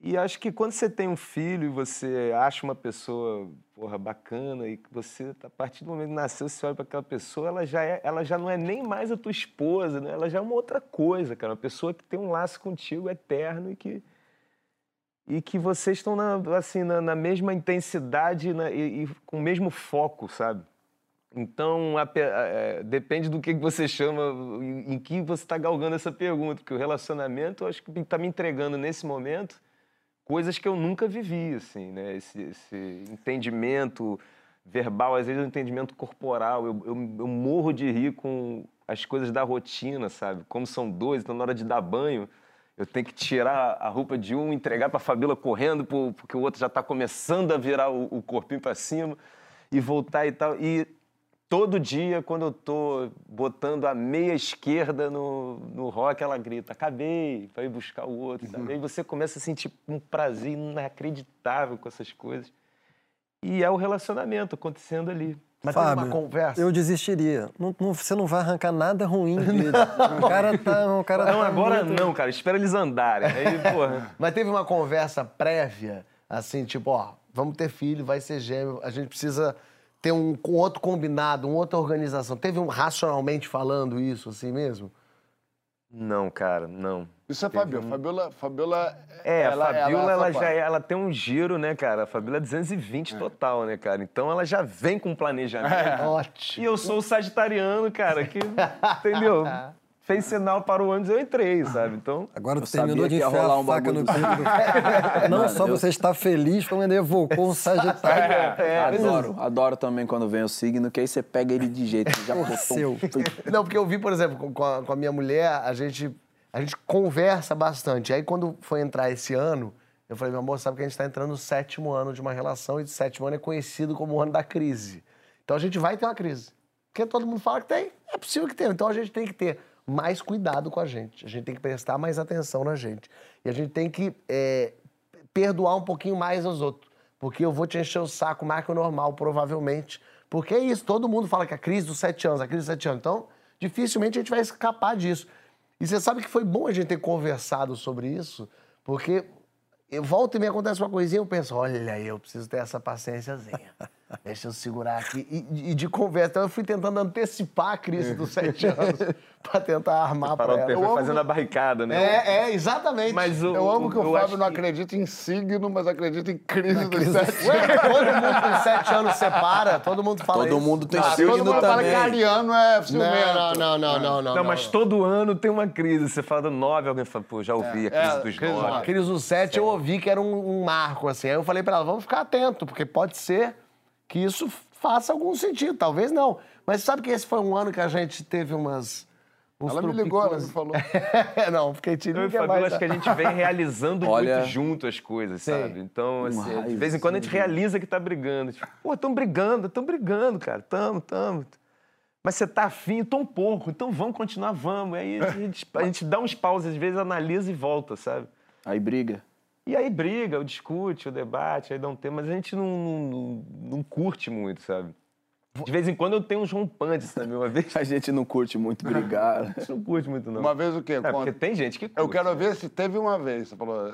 E acho que quando você tem um filho e você acha uma pessoa porra, bacana e você, a partir do momento que nasceu, você olha para aquela pessoa, ela já, é, ela já não é nem mais a tua esposa, né? ela já é uma outra coisa, cara. Uma pessoa que tem um laço contigo eterno e que, e que vocês estão na, assim, na, na mesma intensidade na- e, e com o mesmo foco, sabe? Então, ape- é, depende do que que você chama, em, em que você está galgando essa pergunta, porque o relacionamento, eu acho que está me entregando nesse momento coisas que eu nunca vivi, assim, né? Esse, esse entendimento verbal, às vezes é um entendimento corporal. Eu, eu, eu morro de rir com as coisas da rotina, sabe? Como são dois, então na hora de dar banho, eu tenho que tirar a roupa de um, entregar para a Fabíola correndo, por- porque o outro já está começando a virar o, o corpinho para cima e voltar e tal. E todo dia, quando eu tô botando a meia esquerda no, no rock, ela grita, acabei, vai buscar o outro. Sabe? Aí você começa a sentir um prazer inacreditável com essas coisas. E é o relacionamento acontecendo ali. Mas teve Fábio, uma conversa. eu desistiria. Não- não- você não vai arrancar nada ruim dele. *laughs* O cara tá. O cara Não, tá agora muito- não, cara. Espera eles andarem. Aí, porra. *laughs* Mas teve uma conversa prévia, assim, tipo, ó, vamos ter filho, vai ser gêmeo, a gente precisa ter um, um outro combinado, uma outra organização. Teve um racionalmente falando isso, assim mesmo? Não, cara, não. Isso é Fabiola. Fabiola, Fabiola É, a Fabiola, ela, essa já, é- ela tem um giro, né, cara? A Fabiola é 220 total, né, cara? Então ela já vem com planejamento. Ótimo. E eu sou o sagitariano, cara, que, entendeu? *laughs* Fez sinal para o ônibus, eu entrei, sabe? Então, Agora Eu tu terminou sabia de enfiar rolar a um faca no do- peito. *laughs* Não Mano, só eu- você está feliz, como ainda evocou um sagitário. *laughs* É, adoro, adoro também quando vem o signo, que aí você pega ele de jeito, já botou um... Não, porque eu vi, por exemplo, com- com a, com a minha mulher, a gente, a gente conversa bastante. Aí quando foi entrar esse ano, eu falei, meu amor, sabe que a gente está entrando no sétimo ano de uma relação e o sétimo ano é conhecido como o ano da crise. Então a gente vai ter uma crise. Porque todo mundo fala que tem, é possível que tenha. Então a gente tem que ter mais cuidado com a gente. A gente tem que prestar mais atenção na gente. E a gente tem que é, perdoar um pouquinho mais aos outros. Porque eu vou te encher o saco mais que o normal, provavelmente. Porque é isso, todo mundo fala que a crise dos sete anos, a crise dos sete anos. Então, dificilmente a gente vai escapar disso. E você sabe que foi bom a gente ter conversado sobre isso, porque eu volto e me acontece uma coisinha, eu penso, olha eu preciso ter essa paciênciazinha. Deixa eu segurar aqui. E, e de conversa, então eu fui tentando antecipar a crise dos sete *laughs* anos pra tentar armar o ela. tempo Eu amo- fazendo a barricada, né? É, é, exatamente. Mas o, Eu amo que o, Fábio acho não que- acredita em signo, mas acredita em crise dos sete Ué, todo mundo com sete anos separa, todo mundo fala Todo isso. mundo tem Ah, signo todo mundo fala que ariano é ciumento. Não, não, não, não, não. Não, mas todo ano tem uma crise. Você fala do nove, alguém fala, pô, já ouvi a crise é, dos crise do nove. nove. Aqueles do 7 eu ouvi que era um, um marco, assim. Aí eu falei pra ela, vamos ficar atento, porque pode ser que isso faça algum sentido, talvez não. Mas sabe que esse foi um ano que a gente teve umas... uns Ela me ligou, ela me falou. *laughs* não, fiquei te Eu e o ligando. Fabiola, acho que a gente vem realizando *laughs* Olha- muito junto as coisas, Sim. sabe? Então, assim, de raiva, vez em quando a gente realiza que tá brigando. Tipo, pô, tão brigando, tão brigando, cara. Tamo, tamo. Mas você tá afim, tô um pouco, então vamos continuar, vamos. Aí a gente, a gente dá uns pauses, às vezes analisa e volta, sabe? Aí briga. E aí briga, ou discute, ou debate, aí dá um tempo, mas a gente não, não, não- não curte muito, sabe? De vez em quando eu tenho uns rompantes também, uma vez. A gente não curte muito brigar. *laughs* A gente não curte muito, não. Uma vez o quê? É, porque tem gente que curte. Eu quero ver se teve uma vez. Você falou.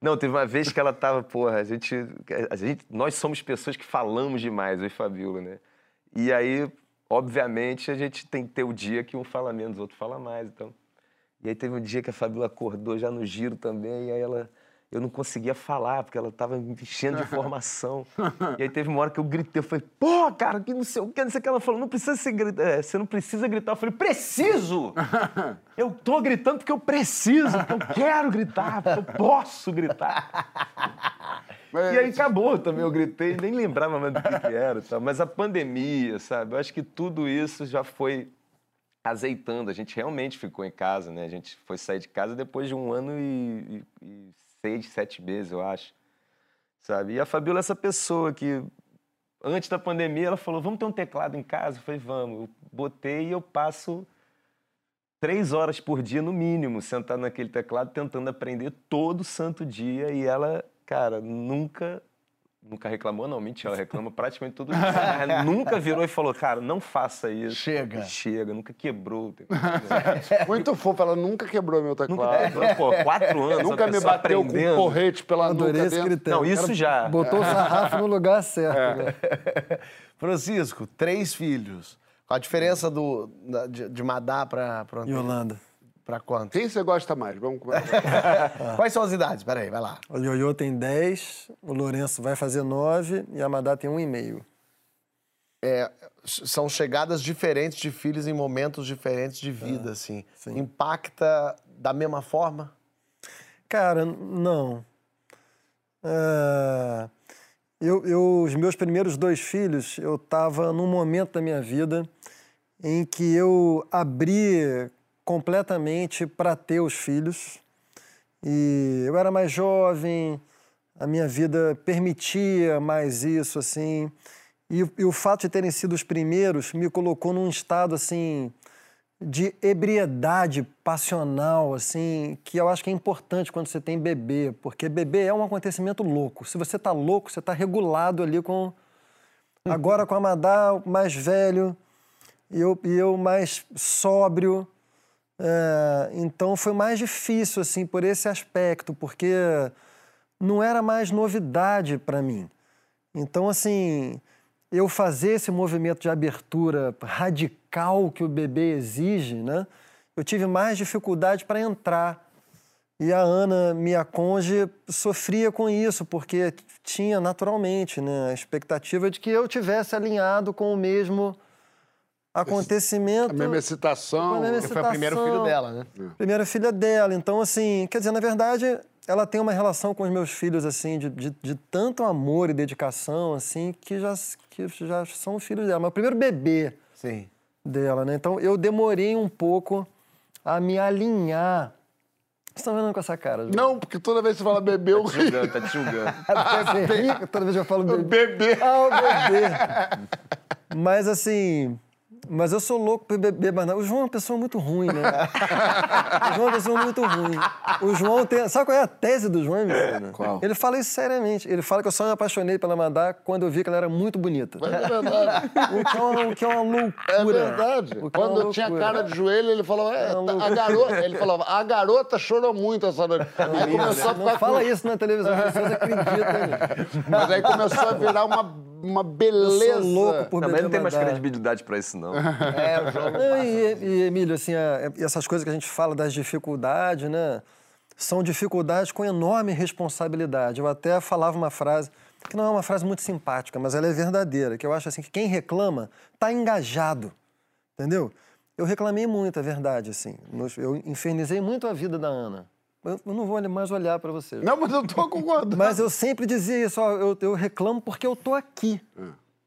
Não, teve uma vez que ela tava, porra, a gente, a gente, nós somos pessoas que falamos demais, eu e Fabiola, né? E aí, obviamente, a gente tem que ter o dia que um fala menos, o outro fala mais, então. E aí teve um dia que a Fabiola acordou já no giro também, e aí ela, eu não conseguia falar, porque ela tava me enchendo de *laughs* informação. e aí teve uma hora que eu gritei, eu falei, pô, cara, que não sei o que, não sei o que. Ela falou, não precisa se gritar, é, você não precisa gritar. Eu falei, preciso! *laughs* Eu tô gritando porque eu preciso, porque eu quero gritar, porque eu posso gritar. Mas- E aí acabou também, eu gritei, nem lembrava mais do que, que era. e tal. Mas a pandemia, sabe? Eu acho que tudo isso já foi azeitando. A gente realmente ficou em casa, né? A gente foi sair de casa depois de um ano e, e- e seis, sete meses, eu acho. Sabe? E a Fabiola é essa pessoa que, antes da pandemia, ela falou: vamos ter um teclado em casa? Eu falei: vamos. Eu botei e eu passo três horas por dia, no mínimo, sentado naquele teclado, tentando aprender todo santo dia. E ela, cara, nunca. Nunca reclamou, não, mentira, ela reclama praticamente todo dia. *laughs* Mas nunca virou e falou, cara, não faça isso. Chega. Chega, nunca quebrou o teclado. *laughs* Muito fofa, ela nunca quebrou meu teclado. Nunca, pô, quatro anos. Nunca a me bateu com aprendendo. um porrete pela Adorei nuca esse. Não, cara isso já. Botou o sarrafo no lugar certo. né? *laughs* Francisco, três filhos. Qual a diferença do, da- de, de Madá pra, pra, Yolanda. Pra quanto? Quem você gosta mais? Vamos começar. *laughs* Quais são as idades? Peraí, vai lá. O Ioiô tem 10, o Lourenço vai fazer 9 e a Madá tem 1,5. É, são chegadas diferentes de filhos em momentos diferentes de vida, assim. sim. Impacta da mesma forma? Cara, não. É, eu, eu- os meus primeiros dois filhos, eu estava num momento da minha vida em que eu abri completamente para ter os filhos. E eu era mais jovem, a minha vida permitia mais isso, assim. E, e o fato de terem sido os primeiros me colocou num estado, assim, de ebriedade passional, assim, que eu acho que é importante quando você tem bebê, porque bebê é um acontecimento louco. Se você tá louco, você tá regulado ali com. Agora com a Madá, o mais velho, e eu, e eu mais sóbrio. É, então foi mais difícil, assim, por esse aspecto, porque não era mais novidade para mim. Então, assim, eu fazer esse movimento de abertura radical que o bebê exige, né? eu tive mais dificuldade para entrar. E a Ana, minha conge, sofria com isso, porque tinha naturalmente né, a expectativa de que eu tivesse alinhado com o mesmo acontecimento. A mesma excitação. A mesma Porque foi o primeiro filho excitação. dela, né? Primeira filha dela. Então, assim, quer dizer, na verdade, ela tem uma relação com os meus filhos, assim, de, de, de tanto amor e dedicação, assim, que já, que já são filhos dela. Mas o primeiro bebê Sim. dela, né? Então, eu demorei um pouco a me alinhar. Vocês estão vendo com essa cara? Ju? Não, porque toda vez que você fala bebê, eu rio. Julgando, tá te julgando. *laughs* Ri toda vez que eu falo bebê. Bebê. Ah, o bebê. Mas assim, mas eu sou louco por beber banana. O João é uma pessoa muito ruim, né? O João é uma pessoa muito ruim. O João tem. Sabe qual é a tese do João, menina? Qual? Ele fala isso seriamente. Ele fala que eu só me apaixonei pela Madá quando eu vi que ela era muito bonita. Mas é verdade. O que é uma, o que é uma loucura. É verdade. O que é uma Quando tinha loucura. cara de joelho, ele falou, é, uma tá- a garota, ele falava, a garota chorou muito essa noite. Aí começou a Não ficar fala com- isso na televisão, as pessoas acreditam. né? Mas aí começou a virar uma, uma Eu beleza. sou louco por Também não tem mais credibilidade pra isso, não. *laughs* É, o jogo. Não, e, e, Emílio, assim, a- essas coisas que a gente fala das dificuldades, né? São dificuldades com enorme responsabilidade. Eu até falava uma frase, que não é uma frase muito simpática, mas ela é verdadeira, que eu acho assim, que quem reclama está engajado, entendeu? Eu reclamei muito, é verdade, assim. Eu infernizei muito a vida da Ana. Eu eu não vou mais olhar para você. Não, mas eu tô concordando. Mas eu sempre dizia isso, ó, eu, eu reclamo porque eu tô aqui.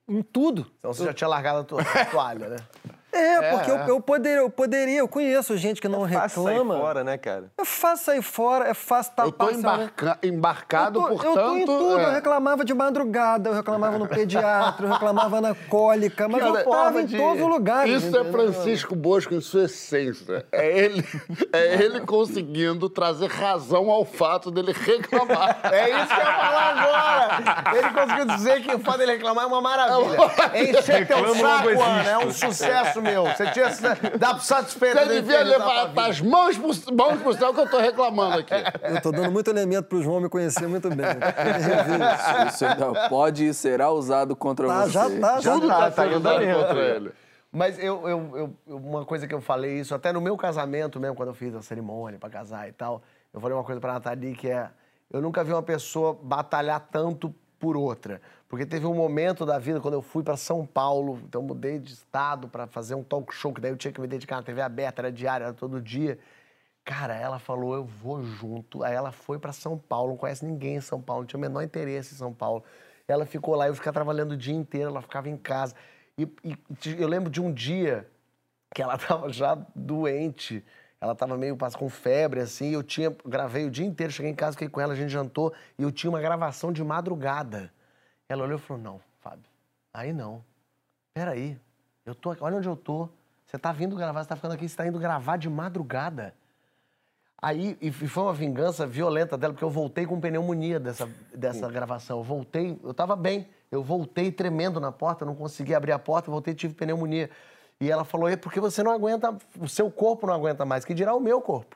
Em tudo. Então você já tinha largado a tua a toalha, né? *laughs* É, porque é. Eu, eu, poderia, eu poderia, eu conheço gente que não Fácil sair reclama. fora, né, cara? É fácil sair fora, é fácil tapar Eu tô embarca- embarcado, eu tô, portanto... eu tô em tudo, é. eu reclamava de madrugada, eu reclamava no pediatra, eu reclamava na cólica, mas Cara, eu tava em de- todos os lugares. Isso é entendeu? Francisco Bosco em sua essência. É ele, é ele conseguindo trazer razão ao fato dele reclamar. *laughs* É isso que eu ia falar agora! Ele conseguiu dizer que o fato dele reclamar é uma maravilha. Encher teu saco, Ana, é um sucesso meu. Você tinha dá pro satisfeito Você de devia levar as mãos pro, mãos pro céu que eu tô reclamando aqui. Eu tô dando muito elemento pro João me conhecer muito bem. Isso. Isso ainda pode e será usado contra Tá, você. já tá, já Tudo tá. tá, dado dentro. contra ele. Mas eu, eu, eu- uma coisa que eu falei isso, até no meu casamento mesmo, quando eu fiz a cerimônia pra casar e tal, eu falei uma coisa pra Nathalie que é: eu nunca vi uma pessoa batalhar tanto por outra. Porque teve um momento da vida quando eu fui pra São Paulo, então mudei de estado pra fazer um talk show, que daí eu tinha que me dedicar na TV aberta, era diária, era todo dia. Cara, ela falou, eu vou junto. Aí ela foi pra São Paulo, não conhece ninguém em São Paulo, não tinha o menor interesse em São Paulo. Ela ficou lá, eu ficava trabalhando o dia inteiro, ela ficava em casa. E, e eu lembro de um dia que ela *laughs* tava já doente. Ela tava meio com febre, assim. Eu tinha, gravei o dia inteiro, cheguei em casa, fiquei com ela, a gente jantou, e eu tinha uma gravação de madrugada. Ela olhou e falou: Não, Fábio, aí não. Peraí, eu tô aqui, olha onde eu tô. Você tá vindo gravar, você tá ficando aqui, você tá indo gravar de madrugada. Aí, e foi uma vingança violenta dela, porque eu voltei com pneumonia dessa, dessa gravação. Eu voltei, eu tava bem, eu voltei tremendo na porta, não consegui abrir a porta, eu voltei e tive pneumonia. E ela falou, é porque você não aguenta, o seu corpo não aguenta mais, que dirá o meu corpo.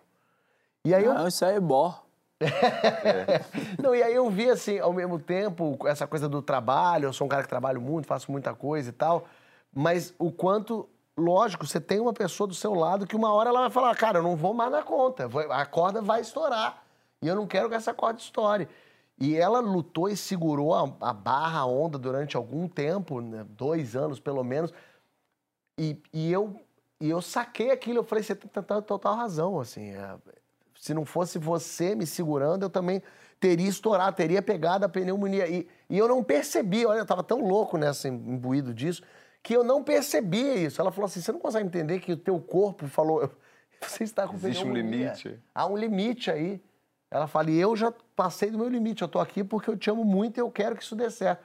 E aí eu, Não, isso aí é bó. *laughs* não, e aí eu vi assim, ao mesmo tempo, essa coisa do trabalho, eu sou um cara que trabalho muito, faço muita coisa e tal, mas o quanto, lógico, você tem uma pessoa do seu lado que uma hora ela vai falar, cara, eu não vou mais na conta, a corda vai estourar, e eu não quero que essa corda estoure. E ela lutou e segurou a, a barra, a onda durante algum tempo, né, dois anos pelo menos, e, e eu, e eu saquei aquilo, eu falei, você tem total, total razão, assim, é, se não fosse você me segurando, eu também teria estourado, teria pegado a pneumonia. E, e eu não percebi, olha, eu estava tão louco nessa, imbuído disso, que eu não percebia isso. Ela falou assim, você não consegue entender que o teu corpo falou, *laughs* você está com Existe um limite. Há um limite aí. Ela fala, e eu já passei do meu limite, eu tô aqui porque eu te amo muito e eu quero que isso dê certo.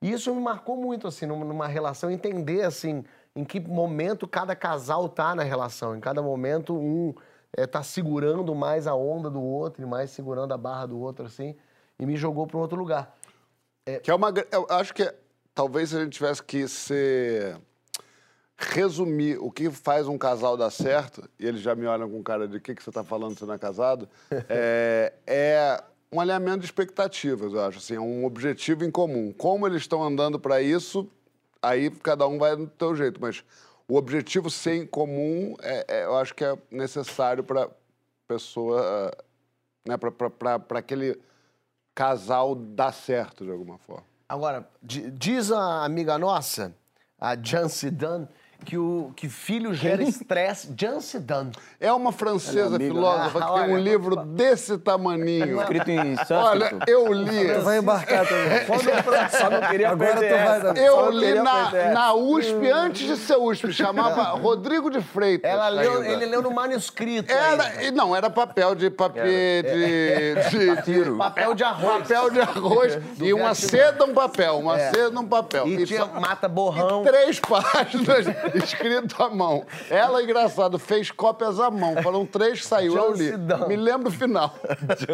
E isso me marcou muito, assim, numa, numa relação, entender, assim, em que momento cada casal tá na relação. Em cada momento, um eh, tá segurando mais a onda do outro e mais segurando a barra do outro, assim, e me jogou para um outro lugar. Que é uma. Eu acho que talvez se a gente tivesse que ser. Resumir o que faz um casal dar certo, e eles já me olham com cara de o que, que você está falando, você não é casado, *laughs* é, é um alinhamento de expectativas, eu acho. Assim, é um objetivo em comum. Como eles estão andando para isso, aí cada um vai do seu jeito. Mas o objetivo ser em comum, é, é, eu acho que é necessário para pessoa, né, para aquele casal dar certo de alguma forma. Agora, di- diz a amiga nossa, a Jancy Dunn, que, o, que filho gera *laughs* estresse. Jancy Dunn. É uma francesa é filósofa que Ah, tem um olha, livro desse tamaninho. Escrito em Olha, sânscrito. eu li. Tu vai embarcar também. *laughs* Só não queria Agora tu vai. Eu Só li na, na USP, antes de ser USP, chamava *laughs* Rodrigo de Freitas. Ela leu, ele leu no manuscrito. Era, ainda. não, era papel de papel de, de, de- Papel de arroz. papel de arroz e uma seda um papel, uma seda um papel. E tinha mata borrão. três páginas *laughs* escrito à mão. Ela, engraçado, fez cópias à mão. Foram três, saiu, eu li. Me lembro o final.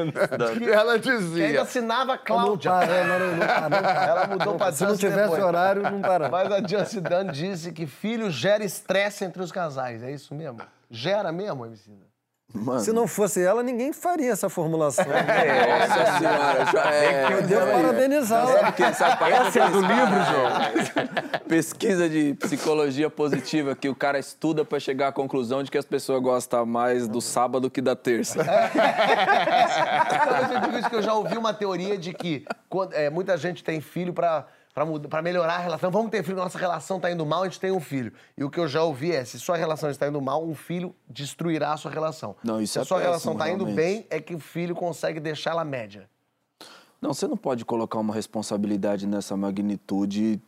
*laughs* Ela dizia... assinava Não Cláudia. para, é, não, não, não para, não para. *laughs* Ela mudou pra Se não tivesse depois. horário, não para. Mas a Jancy Dunn disse que filho gera estresse entre os casais. É isso mesmo? Gera mesmo, Emicida? Mano, Se não fosse ela, ninguém faria essa formulação. *laughs* nossa senhora, já é... Eu devo parabenizá-la. Porque sabe, Essa é do livro, João. Pesquisa de psicologia positiva que o cara estuda pra chegar à conclusão de que as pessoas gostam mais do sábado que da terça. *laughs* Eu digo isso que eu já ouvi uma teoria de que quando- é, muita gente tem filho pra, pra melhorar a relação. Vamos ter filho, nossa relação tá indo mal, a gente tem um filho. E o que eu já ouvi é, se sua relação está indo mal, um filho destruirá a sua relação. Não, isso se é a sua relação péssimo, tá indo realmente. bem, é que o filho consegue deixar ela média. Não, você não pode colocar uma responsabilidade nessa magnitude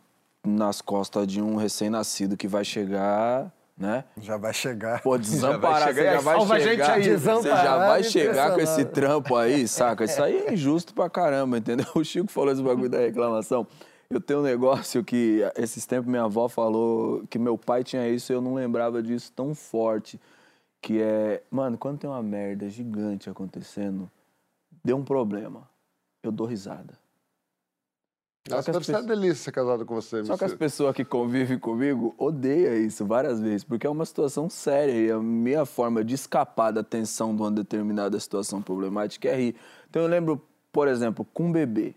nas costas de um recém-nascido que vai chegar, né? Já vai chegar. Pô, *laughs* desamparar, chegar você já vai salva a gente chegar. aí. Você já vai e chegar com esse trampo aí, saca? Isso aí é injusto pra caramba, entendeu? *laughs* O Chico falou esse bagulho da reclamação. Eu tenho um negócio que esses tempos minha avó falou que meu pai tinha isso e eu não lembrava disso tão forte. Que é, mano, quando tem uma merda gigante acontecendo, deu um problema. Eu dou risada. Nossa, que deve ser uma pessoas- delícia ser casado com você. Só que as pessoas que convivem comigo odeiam isso várias vezes, porque é uma situação séria e a minha forma de escapar da tensão de uma determinada situação problemática é rir. Então eu lembro, por exemplo, com um bebê.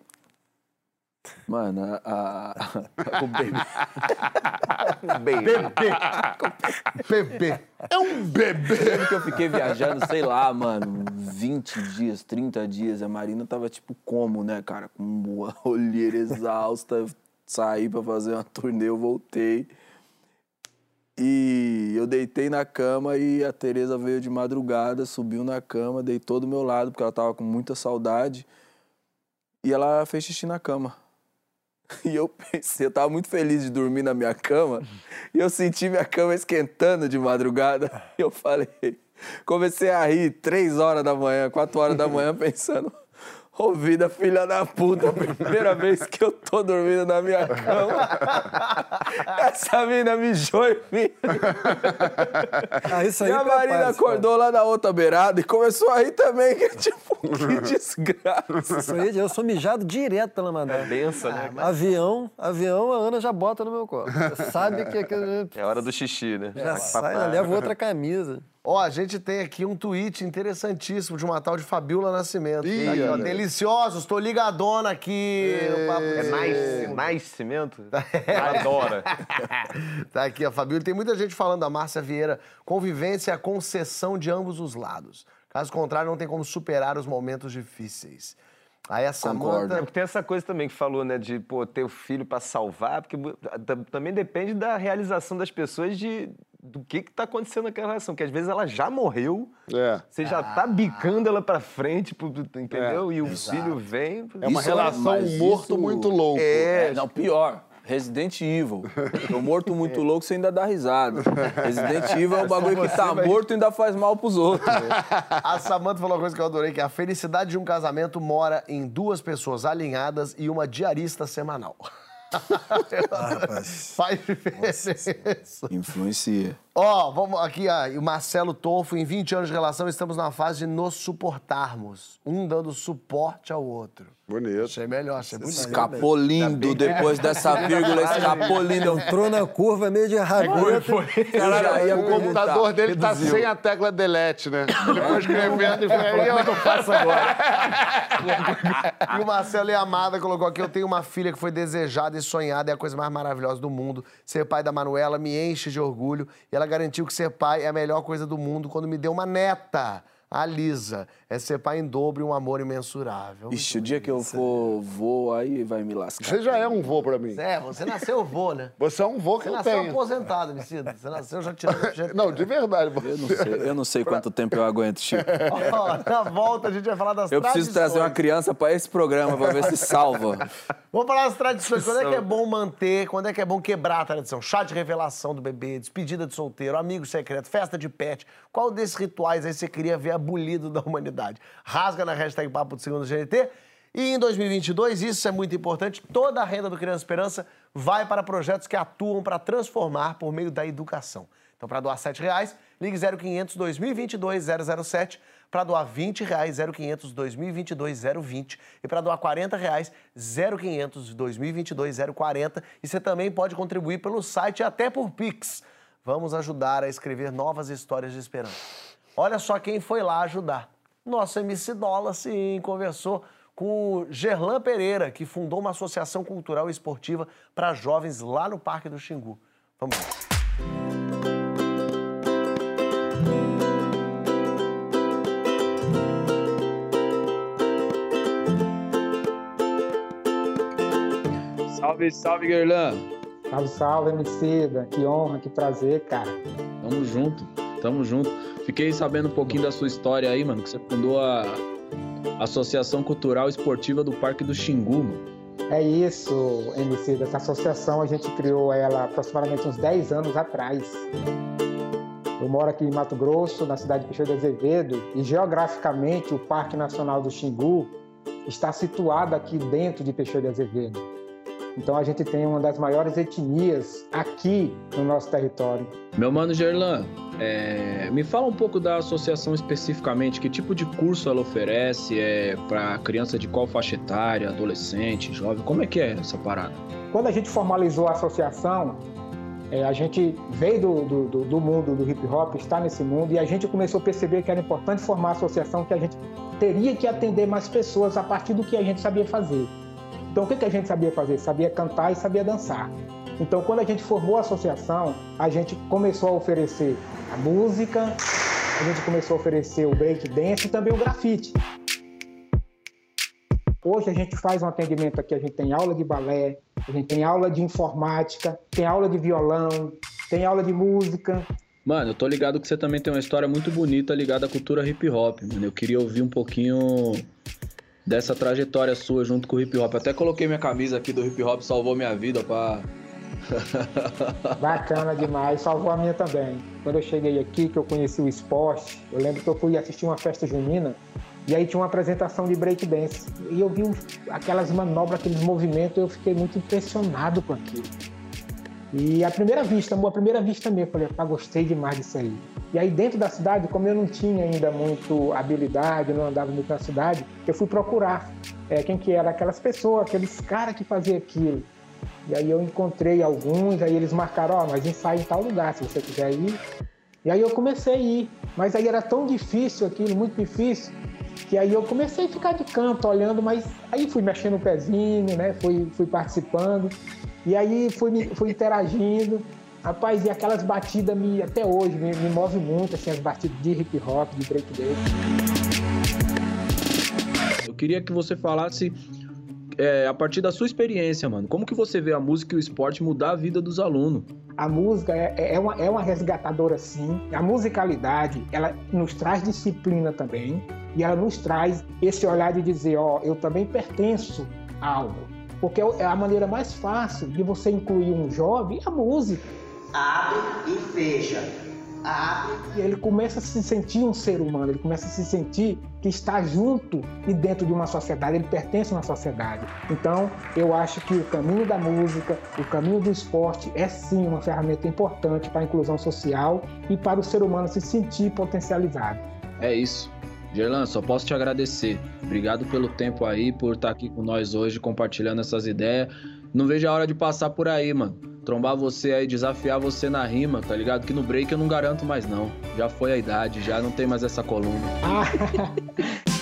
Mano, a, a- o bebê. *laughs* o bebê. Bebê. É um bebê. Eu lembro que eu fiquei viajando, sei lá, mano, 20 dias, 30 dias. A Marina tava tipo como, né, cara? Com uma *laughs* olheira exausta. Saí pra fazer uma turnê, eu voltei. E eu deitei na cama e a Tereza veio de madrugada, subiu na cama, deitou do meu lado, porque ela tava com muita saudade. E ela fez xixi na cama. *laughs* E eu pensei, eu tava muito feliz de dormir na minha cama, e eu senti minha cama esquentando de madrugada. *laughs* E eu falei, comecei a rir três horas da manhã, quatro horas da manhã, *laughs* pensando, ô vida filha da puta, *laughs* primeira vez que eu tô dormindo na minha cama. *laughs* Essa mina mijou em mim. Ah, isso E aí a tu é Marina paz, acordou lá na outra beirada e começou a rir também, que tipo, que *laughs* desgraça. cara. Isso aí, eu sou mijado direto pela madrugada. Benção, né? Avião, avião, a Ana já bota no meu corpo. Sabe que, que É hora do xixi, né? já sai, já leva outra camisa. Ó, a gente tem aqui um tweet interessantíssimo de uma tal de Fabiola Nascimento. Ih, Tá aqui, ó. Deliciosos, tô ligadona aqui. papo- É nice, nascimento? Adora. *laughs* Tá aqui a Fabiola. Tem muita gente falando da Márcia Vieira. Convivência é a concessão de ambos os lados. Caso contrário, não tem como superar os momentos difíceis. Aí a É Samanta. porque tem essa coisa também que falou, né, de pô, ter o filho pra salvar, porque também depende da realização das pessoas de do que que tá acontecendo naquela relação, que às vezes ela já morreu, É. você já tá bicando ela pra frente, entendeu? e o filho vem. É uma Isso é- relação mas morto isso- muito louco. É, não, pior. Resident Evil. O morto muito louco, você ainda dá risada. Resident Evil é um bagulho que tá morto e ainda faz mal pros outros. *laughs* A Samanta falou uma coisa que eu adorei, que a felicidade de um casamento mora em duas pessoas alinhadas e uma diarista semanal. *laughs* Ah, rapaz. Faz diferença. Influencia. Ó, vamos aqui, ó, e o Marcelo Tolfo, em 20 anos de relação, estamos na fase de nos suportarmos. Um dando suporte ao outro. Bonito. Achei melhor, achei bonito. Escapou lindo depois dessa *laughs* vírgula, escapou lindo. Entrou na curva meio de arragueta. Cara, o computador dele tá sem a tecla delete, né? Ele foi escrevendo e foi aí, Como é que eu faço agora? *laughs* e o Marcelo e a Amada colocou aqui: Eu tenho uma filha que foi desejada e sonhada, é a coisa mais maravilhosa do mundo. Ser pai da Manuela me enche de orgulho. E ela garantiu que ser pai é a melhor coisa do mundo quando me deu uma neta. A Lisa. É ser pai em dobro e um amor imensurável. Ixi, o dia que eu for vô, aí vai me lascar. Você já é um vô pra mim. É, você nasceu vô, né? Você é um vô que Você eu nasceu tenho. aposentado, Emicida. Você nasceu já tirando... *laughs* Não, de verdade. Eu não sei, eu não sei quanto tempo eu aguento, Chico. *laughs* Ó, na volta a gente vai falar das Eu preciso trazer uma tradições. criança pra esse programa pra ver se salva. Vamos falar das tradições. Quando é que é bom manter, quando é que é bom quebrar a tradição? Chá de revelação do bebê, despedida de solteiro, amigo secreto, festa de pet. Qual desses rituais aí você queria ver abolido da humanidade? Rasga na hashtag Papo do Segundo GNT. E em 2022, isso é muito importante, toda a renda do Criança Esperança vai para projetos que atuam para transformar por meio da educação. Então, para doar 7 reais, ligue 0500 2022 007. Para doar 20 reais, 0500 2022 020. E para doar 40 reais, 0500 2022 040. E você também pode contribuir pelo site e até por Pix. Vamos ajudar a escrever novas histórias de esperança. Olha só quem foi lá ajudar. Nosso MC Dola, sim, conversou com o Gerlan Pereira, que fundou uma associação cultural e esportiva para jovens lá no Parque do Xingu. Vamos lá. Salve, salve, Gerlan. Salve, salve, Emicida. Que honra, que prazer, cara. Tamo junto, tamo junto. Fiquei sabendo um pouquinho da sua história aí, mano, que você fundou a Associação Cultural Esportiva do Parque do Xingu, mano. É isso, Emicida. Essa associação a gente criou ela aproximadamente uns 10 anos atrás. Eu moro aqui em Mato Grosso, na cidade de Peixoto de Azevedo, e geograficamente o Parque Nacional do Xingu está situado aqui dentro de Peixoto de Azevedo. Então a gente tem uma das maiores etnias aqui no nosso território. Meu mano Gerlan, é, me fala um pouco da associação especificamente, que tipo de curso ela oferece, é para criança de qual faixa etária, adolescente, jovem, como é que é essa parada? Quando a gente formalizou a associação, é, a gente veio do, do- do- do mundo do hip hop, está nesse mundo, e a gente começou a perceber que era importante formar a associação, que a gente teria que atender mais pessoas a partir do que a gente sabia fazer. Então, o que, que a gente sabia fazer? Sabia cantar e sabia dançar. Então, quando a gente formou a associação, a gente começou a oferecer a música, a gente começou a oferecer o break dance e também o grafite. Hoje a gente faz um atendimento aqui, a gente tem aula de balé, a gente tem aula de informática, tem aula de violão, tem aula de música. Mano, eu tô ligado que você também tem uma história muito bonita ligada à cultura hip hop, mano. Eu queria ouvir um pouquinho dessa trajetória sua junto com o hip hop. Até coloquei minha camisa aqui do hip hop, salvou minha vida, pá. *laughs* Bacana demais, salvou a minha também. Quando eu cheguei aqui, que eu conheci o esporte, eu lembro que eu fui assistir uma festa junina e aí tinha uma apresentação de breakdance. E eu vi aquelas manobras, aqueles movimentos, eu fiquei muito impressionado com aquilo. E à primeira vista, à primeira vista mesmo, falei, pá, gostei demais disso aí. E aí dentro da cidade, como eu não tinha ainda muito habilidade, não andava muito na cidade, eu fui procurar é, quem que era aquelas pessoas, aqueles caras que faziam aquilo. E aí eu encontrei alguns, aí eles marcaram, ó, nós ensaiamos em tal lugar, se você quiser ir. E aí eu comecei a ir, mas aí era tão difícil aquilo, muito difícil, que aí eu comecei a ficar de canto, olhando, mas aí fui mexendo o pezinho, né, fui, fui participando, e aí fui, fui interagindo. Rapaz, e aquelas batidas me, até hoje me, me movem muito, assim, as batidas de hip hop, de breakdance. Eu queria que você falasse é, a partir da sua experiência, mano. Como que você vê a música e o esporte mudar a vida dos alunos? A música é, é uma, é uma resgatadora, sim. A musicalidade, ela nos traz disciplina também. E ela nos traz esse olhar de dizer, ó, eu também pertenço a algo. Porque é a maneira mais fácil de você incluir um jovem, a música. Abre e fecha. e ele começa a se sentir um ser humano, ele começa a se sentir que está junto e dentro de uma sociedade, ele pertence a uma sociedade. Então, eu acho que o caminho da música, o caminho do esporte é sim uma ferramenta importante para a inclusão social e para o ser humano se sentir potencializado. É isso. Gerlan, só posso te agradecer. Obrigado pelo tempo aí, por estar aqui com nós hoje, compartilhando essas ideias. Não vejo a hora de passar por aí, mano. Trombar você aí, desafiar você na rima, tá ligado? Que no break eu não garanto mais, não. Já foi a idade, já não tem mais essa coluna. *laughs*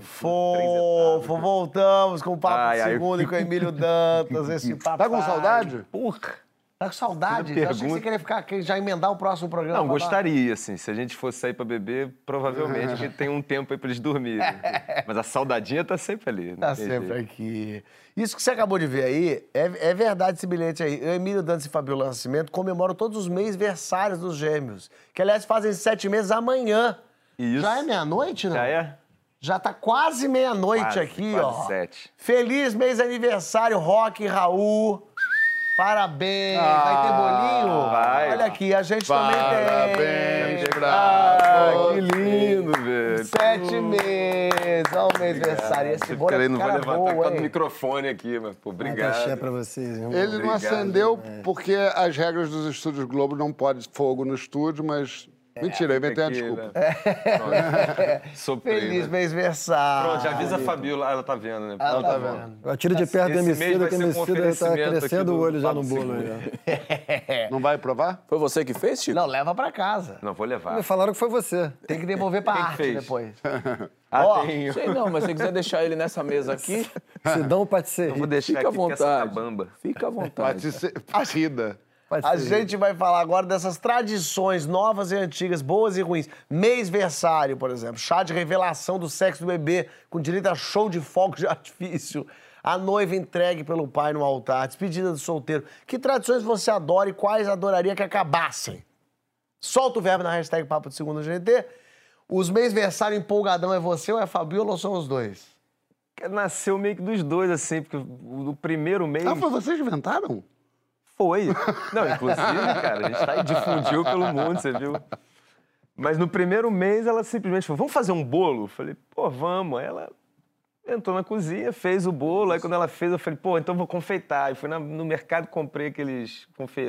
Fofo, voltamos com o Papo Ai, de ai, eu Segundo e com o Emílio Dantas, esse papo. Tá com saudade? Porra. Tá com saudade? Que Eu achei que você pergunta. queria ficar, já emendar o próximo programa. Não, gostaria, assim. Se a gente fosse sair pra beber, provavelmente a gente tem um tempo aí pra eles dormirem. *laughs* Mas a saudadinha tá sempre ali. Tá sempre jeito. aqui. Isso que você acabou de ver aí, é, é verdade esse bilhete aí. Eu, Emílio Dantas e Fabiola Nascimento comemoram todos os meses versários dos gêmeos. Que, aliás, fazem sete meses amanhã. Isso. Já é meia-noite, não? Já é? Já tá quase meia-noite aqui, quase ó. sete. Feliz mês aniversário, Rock e Raul. Parabéns. Ah, vai ter bolinho? vai. Olha aqui, a gente também Parabéns tem. pra Ah, Que lindo, velho. Sete meses. Olha o mês aniversário. Esse bolo é não vou cara levantar boa, por causa do microfone aqui, mas, pô, obrigado. Axé pra vocês, irmão. Ele não Obrigado. acendeu porque as regras dos estúdios Globo não pode fogo no estúdio, mas. Mentira, eu inventei uma desculpa. *laughs* Soprei, Feliz né? mês aniversário. Pronto, já avisa a Fabiola. Ela tá vendo, né? Ela tá bom. vendo. Eu tiro de perto do Esse mês Emicida, que o um Emicida tá crescendo o do olho já no bolo. Já. Não vai provar? Foi você que fez, Chico? Não, leva pra casa. Não, vou levar. Me falaram que foi você. Tem que devolver pra Quem que arte fez? depois. *laughs* Ah, Ó, tenho. Sei não, mas se você quiser deixar ele nessa mesa aqui, Sidão Patisserie. Eu vou deixar fica à aqui tá vontade. bamba. Fica à vontade. Pode ser partida. A gente vai falar agora dessas tradições novas e antigas, boas e ruins. Mêsversário, por exemplo. Chá de revelação do sexo do bebê, com direito a show de fogo de *laughs* artifício. A noiva entregue pelo pai no altar. Despedida do solteiro. Que tradições você adora e quais adoraria que acabassem? Solta o verbo na hashtag Papo de Segunda GT. Os mêsversário empolgadão é você ou é a Fabiola ou são os dois? Nasceu meio que dos dois, assim, porque o primeiro mês. Ah, foi vocês inventaram? Foi. Não, inclusive, cara, a gente tá aí, difundiu pelo mundo, você viu? Mas no primeiro mês ela simplesmente falou: vamos fazer um bolo? Eu falei, pô, vamos. Aí ela entrou na cozinha, fez o bolo. Aí quando ela fez, eu falei, pô, então vou confeitar. Aí fui na- no mercado, comprei aqueles confe...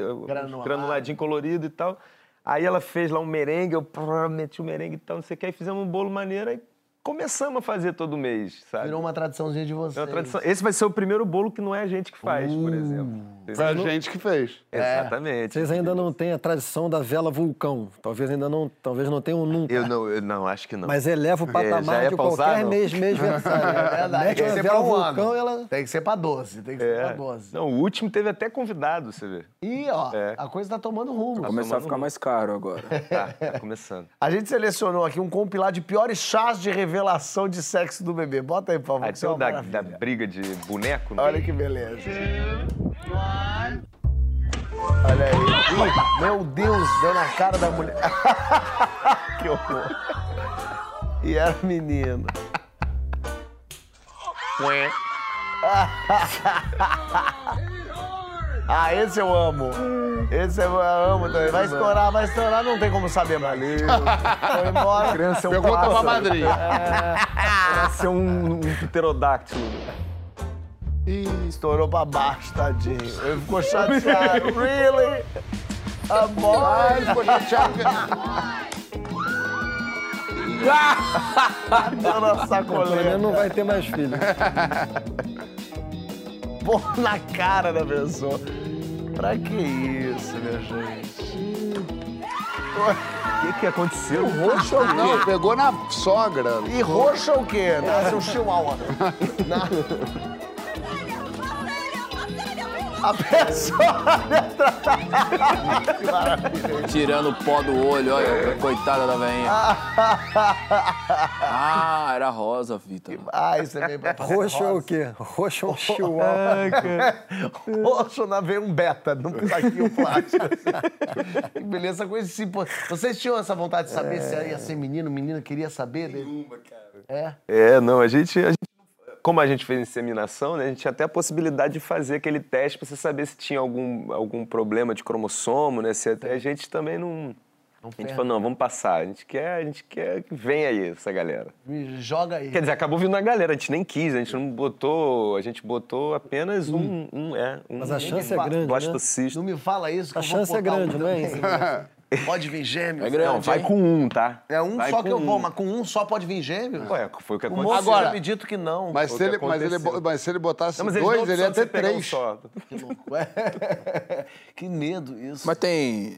Granuladinho colorido e tal. Aí ela fez lá um merengue, eu prrr, meti o merengue e tal, não sei o que. Aí fizemos um bolo maneiro e começamos a fazer todo mês, sabe? Virou uma tradiçãozinha de vocês. É uma tradição. Esse vai ser o primeiro bolo que não é a gente que faz, por exemplo. Foi a gente que fez. Exatamente. Vocês ainda não têm a tradição da vela vulcão. Talvez ainda não, talvez não tenham nunca. Eu não, eu não, acho que não. Mas eleva o já patamar é de usar, qualquer não? mês, mês *laughs* versário. É verdade, Mete tem que uma ser vela pra um vulcão ano. ela... Tem que ser pra 12, tem que ser pra É. 12. Não, o último teve até convidado, você vê. E, ó, É. a coisa tá tomando rumo. Começar a ficar mais caro agora. Tá, tá começando. A gente selecionou aqui um compilado de piores chás de revelação de sexo do bebê. Bota aí, por favor. Aí que isso é tem o uma da, maravilha. da briga de boneco. né? Olha que beleza. Olha aí. Ih, meu Deus, deu na cara da mulher. *laughs* que horror. E era menino. *laughs* Ah, esse eu amo. Esse eu amo também. Vai estourar, vai estourar, não tem como saber mais. Foi embora. Criança é um Pergunta pra pássaro. madrinha. Vai ser um, um pterodáctilo. Ih, estourou pra baixo, tadinho. Ele ficou chateado. *laughs* really? Amor. Ai, ficou chateado. Deu na Pelo sacoleira. menos não vai ter mais filho. *laughs* Pô, na cara da pessoa. Pra que isso, minha gente? O que, que aconteceu? Roxo ou Não, pegou na sogra. E roxo ou quê? Nasce um chihuahua. *laughs* Na- A pessoa... que maravilha. Tirando o pó do olho, olha, coitada da veinha. Ah, era rosa, Vitor. Ah, isso é meio... Roxo é o quê? Roxo é um *laughs* chihuahua. Roxo na veio um beta, num saquinho plástico. assim. Que beleza com esse pô. Vocês tinham essa vontade de saber se ia ser menino, menina queria saber dele? Nenhuma, cara. É? É, não, a gente, a gente como a gente fez inseminação, né, a gente tinha até a possibilidade de fazer aquele teste para você saber se tinha algum, algum problema de cromossomo, né? Se até a gente também não. a gente perde. falou, não, vamos passar. A gente quer, a gente quer que venha aí essa galera. Me joga aí. Quer dizer, acabou vindo a galera, a gente nem quis, a gente não botou. A gente botou apenas um. um é, um Mas a chance é um grande, né? Não me fala isso, que A eu vou chance é botar um grande, não é também. *laughs* Pode vir gêmeo. É grande, Não, vai hein? com um, tá? É um Vai só que eu vou, um. mas com um só pode vir gêmeo? Ué, foi o que aconteceu. Agora- já me dito que não. Mas se, ele, mas, ele, mas se ele botasse Não, dois, ele ia ter um três. só. Que louco. *laughs* que medo isso. Mas tem.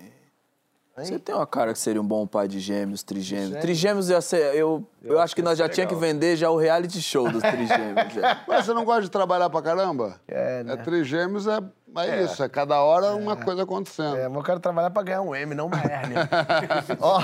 Você tem uma cara que seria um bom pai de gêmeos, trigêmeos. Gêmeos? Trigêmeos ia ser. Eu, eu, acho que nós já tinha que vender já o reality show dos trigêmeos. já. *laughs* Mas você não gosta de trabalhar pra caramba? É, né? É trigêmeos, é, é, É. isso. É cada hora uma coisa acontecendo. É, mas eu quero trabalhar pra ganhar um M, não uma *laughs* hérnia. Ó,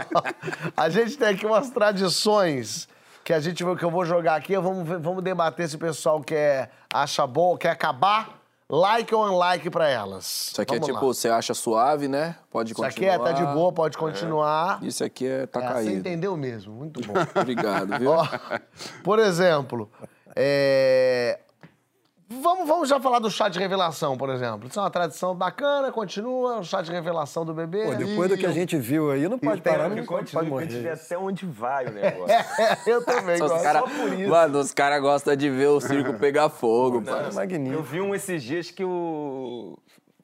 *laughs* a gente tem aqui umas tradições que a gente que eu vou jogar aqui. Vamos, vamos debater se o pessoal quer acha bom, quer acabar. Like ou unlike pra elas. Isso aqui Vamos é lá. tipo, você acha suave, né? Pode Isso continuar. aqui é, tá de boa, pode continuar. Isso aqui é, tá É, você caído. entendeu mesmo, muito *laughs* bom. Obrigado, viu? Ó, por exemplo, é, vamos, vamos já falar do chá de revelação, por exemplo. Isso é uma tradição bacana, continua, o chá de revelação do bebê. Pô, depois do que a gente viu aí, não pode parar, não pode, Continua, pode a gente vê até onde vai o *laughs* negócio. É, eu também Só os gosto. cara- Só por isso. Mano, os caras gostam de ver o circo *laughs* pegar fogo, Não, pai. Eu vi um esses dias que o.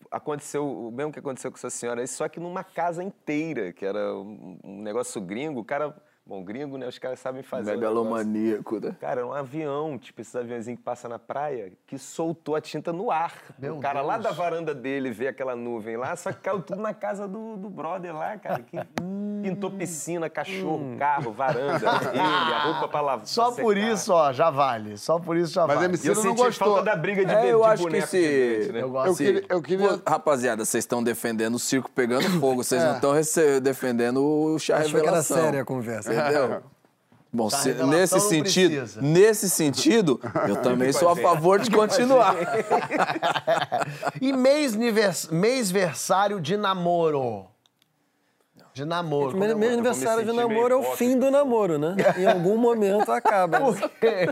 Aconteceu o mesmo que aconteceu com essa senhora aí, só que numa casa inteira, que era um, um negócio gringo. O cara. Bom, gringo, né? Os caras sabem fazer. Megalomaníaco, né? Cara, um avião, tipo esses aviãozinhos que passam na praia, que soltou a tinta no ar. o cara lá da varanda dele vê aquela nuvem lá, só que caiu tudo na casa do, do brother lá, cara. Que *laughs* pintou piscina, cachorro, carro, varanda, *laughs* ele, a roupa pra lavar. Só pra por isso, ó, já vale. Só por isso já Mas vale. MC E eu não senti gostou. falta da briga de, É, be- eu de acho que boneco se... gigante, né? Eu gosto. Eu queria, eu queria- Pô, rapaziada, vocês estão defendendo o circo pegando *laughs* fogo, vocês É. não estão defendendo o chá Achou que era revelação. séria a conversa. Entendeu? *laughs* Bom, se- nesse sentido, precisa. nesse sentido, eu *laughs* também sou a favor de continuar. *laughs* E mês, nivers- mêsversário de namoro. De namoro. Meu, aniversário de namoro é o fim do namoro, né? Em algum momento acaba.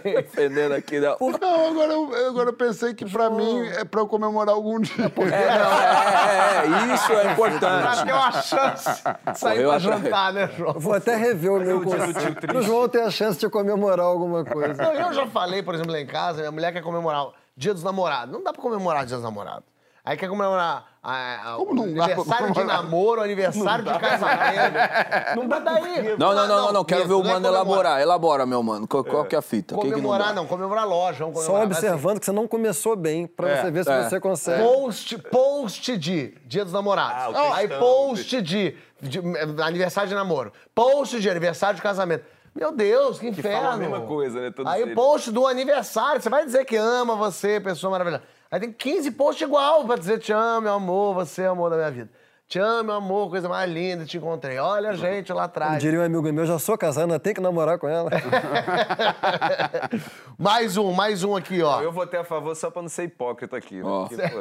Defendendo aqui. Não, Não, agora eu, agora eu pensei que pra mim é pra eu comemorar algum dia. é, não, é, é, é, isso é Pra importante. ter uma chance de sair Correu pra atrás. jantar, né, João? Vou até rever o meu conceito. Pro João ter a chance de comemorar alguma coisa. Não, eu já falei, por exemplo, lá em casa, minha mulher quer comemorar o Dia dos Namorados. Não dá pra comemorar Dia dos Namorados. Aí quer comemorar a- a- o não dá aniversário de namoro, aniversário de casamento. Não dá daí. *laughs* Não, não, não, não, não. Quero ver o é mano elaborar. Elabora, meu mano. Qual, qual que é a fita? O que que não Comemorar não, comemorar loja. Vamos Só observando que você não começou bem, pra É, você ver se é. você consegue. Post, post de Dia dos Namorados. Ah, o Aí post de, de- eh, aniversário de namoro. Post de aniversário de casamento. Meu Deus, que Que inferno. fala a mesma coisa, né? Aí post do aniversário. Você vai dizer que ama você, pessoa maravilhosa. Aí tem 15 posts igual pra dizer te amo, meu amor, você é o amor da minha vida. Te amo, meu amor, coisa mais linda, te encontrei. Olha a gente lá Como atrás. diria um amigo meu, já sou casado, ainda tem que namorar com ela. *laughs* mais um, mais um aqui, ó. Eu votei a favor só pra não ser hipócrita aqui. Né? Ó. Porque, pô,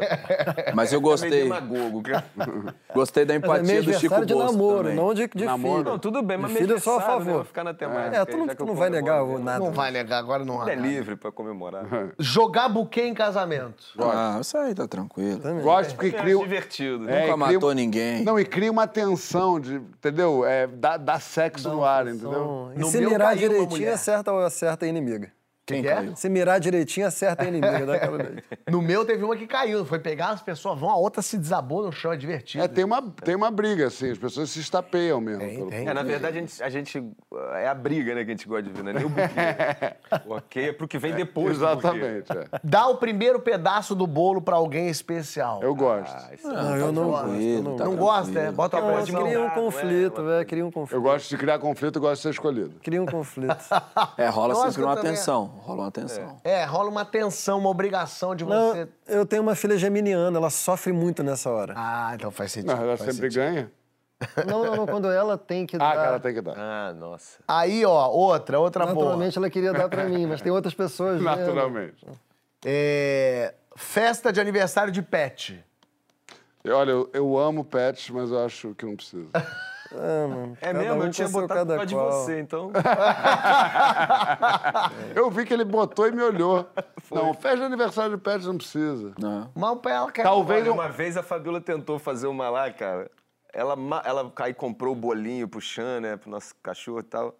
Mas eu *laughs* é gostei. demagogo. cara. *laughs* Gostei da é empatia do Chico de Bosco namoro, também. não de, de filho. Não, tudo bem, mas filho é só a né? favor. Vou ficar na temática. É, tu não, tu não vai negar né? nada. Não vai negar, agora não há. É nada. livre pra comemorar. Jogar buquê em casamento. Ah, isso aí tá tranquilo. Gosto porque cria. acho divertido. É, Nunca e cria- matou ninguém. Não, e cria uma tensão, de, entendeu? É, dá, dá sexo no ar, entendeu? E No se mirar direitinho, acerta, acerta a inimiga. Quem que é? caiu? Se mirar direitinho, acerta a inimiga. Aquela... *laughs* No meu teve uma que caiu. Foi pegar, as pessoas vão, a outra se desabou no chão, é divertido. É, tem uma, tem uma briga, assim, as pessoas se estapeiam mesmo. Tem, pelo- tem. É, na verdade, a gente, a gente- É a briga, né, que a gente gosta de ver, né? Nem o buquê. *laughs* o ok é pro que vem depois do buquê. Exatamente, é. Dá o primeiro pedaço do bolo pra alguém especial. Eu gosto. Ah, isso Não, eu não gosto. Tranquilo, não, tá não gosta, é? Bota a Não, mão. cria um não é conflito, velho. Cria um conflito. Eu gosto de criar conflito, eu gosto de ser escolhido. Cria um conflito. *laughs* É, rola sempre uma tensão. Rola uma tensão. É, rola uma tensão, uma obrigação de Não, você. eu tenho uma filha geminiana, ela sofre muito nessa hora. Ah, então faz sentido. Não, ela faz sempre sentido. ganha. Não, não, não, quando ela tem que *laughs* Ah, dar. que ela tem que dar. Ah, nossa. Aí, ó, outra, outra boa. Naturalmente ela queria dar pra mim, mas tem outras pessoas. vendo. Naturalmente. É, Festa de aniversário de pet. Olha, eu, eu amo pets, mas eu acho que não precisa. *laughs* É, mano. É mesmo? um eu tinha botado por causa de você, então. *laughs* Eu vi que ele botou e me olhou. Não, festa de aniversário de pet não precisa. Não. Mas o pé ela quer. Talvez um- uma vez a Fabiola tentou fazer uma lá, cara. Ela, ela aí comprou o bolinho pro Chan, né? Pro nosso cachorro e tal.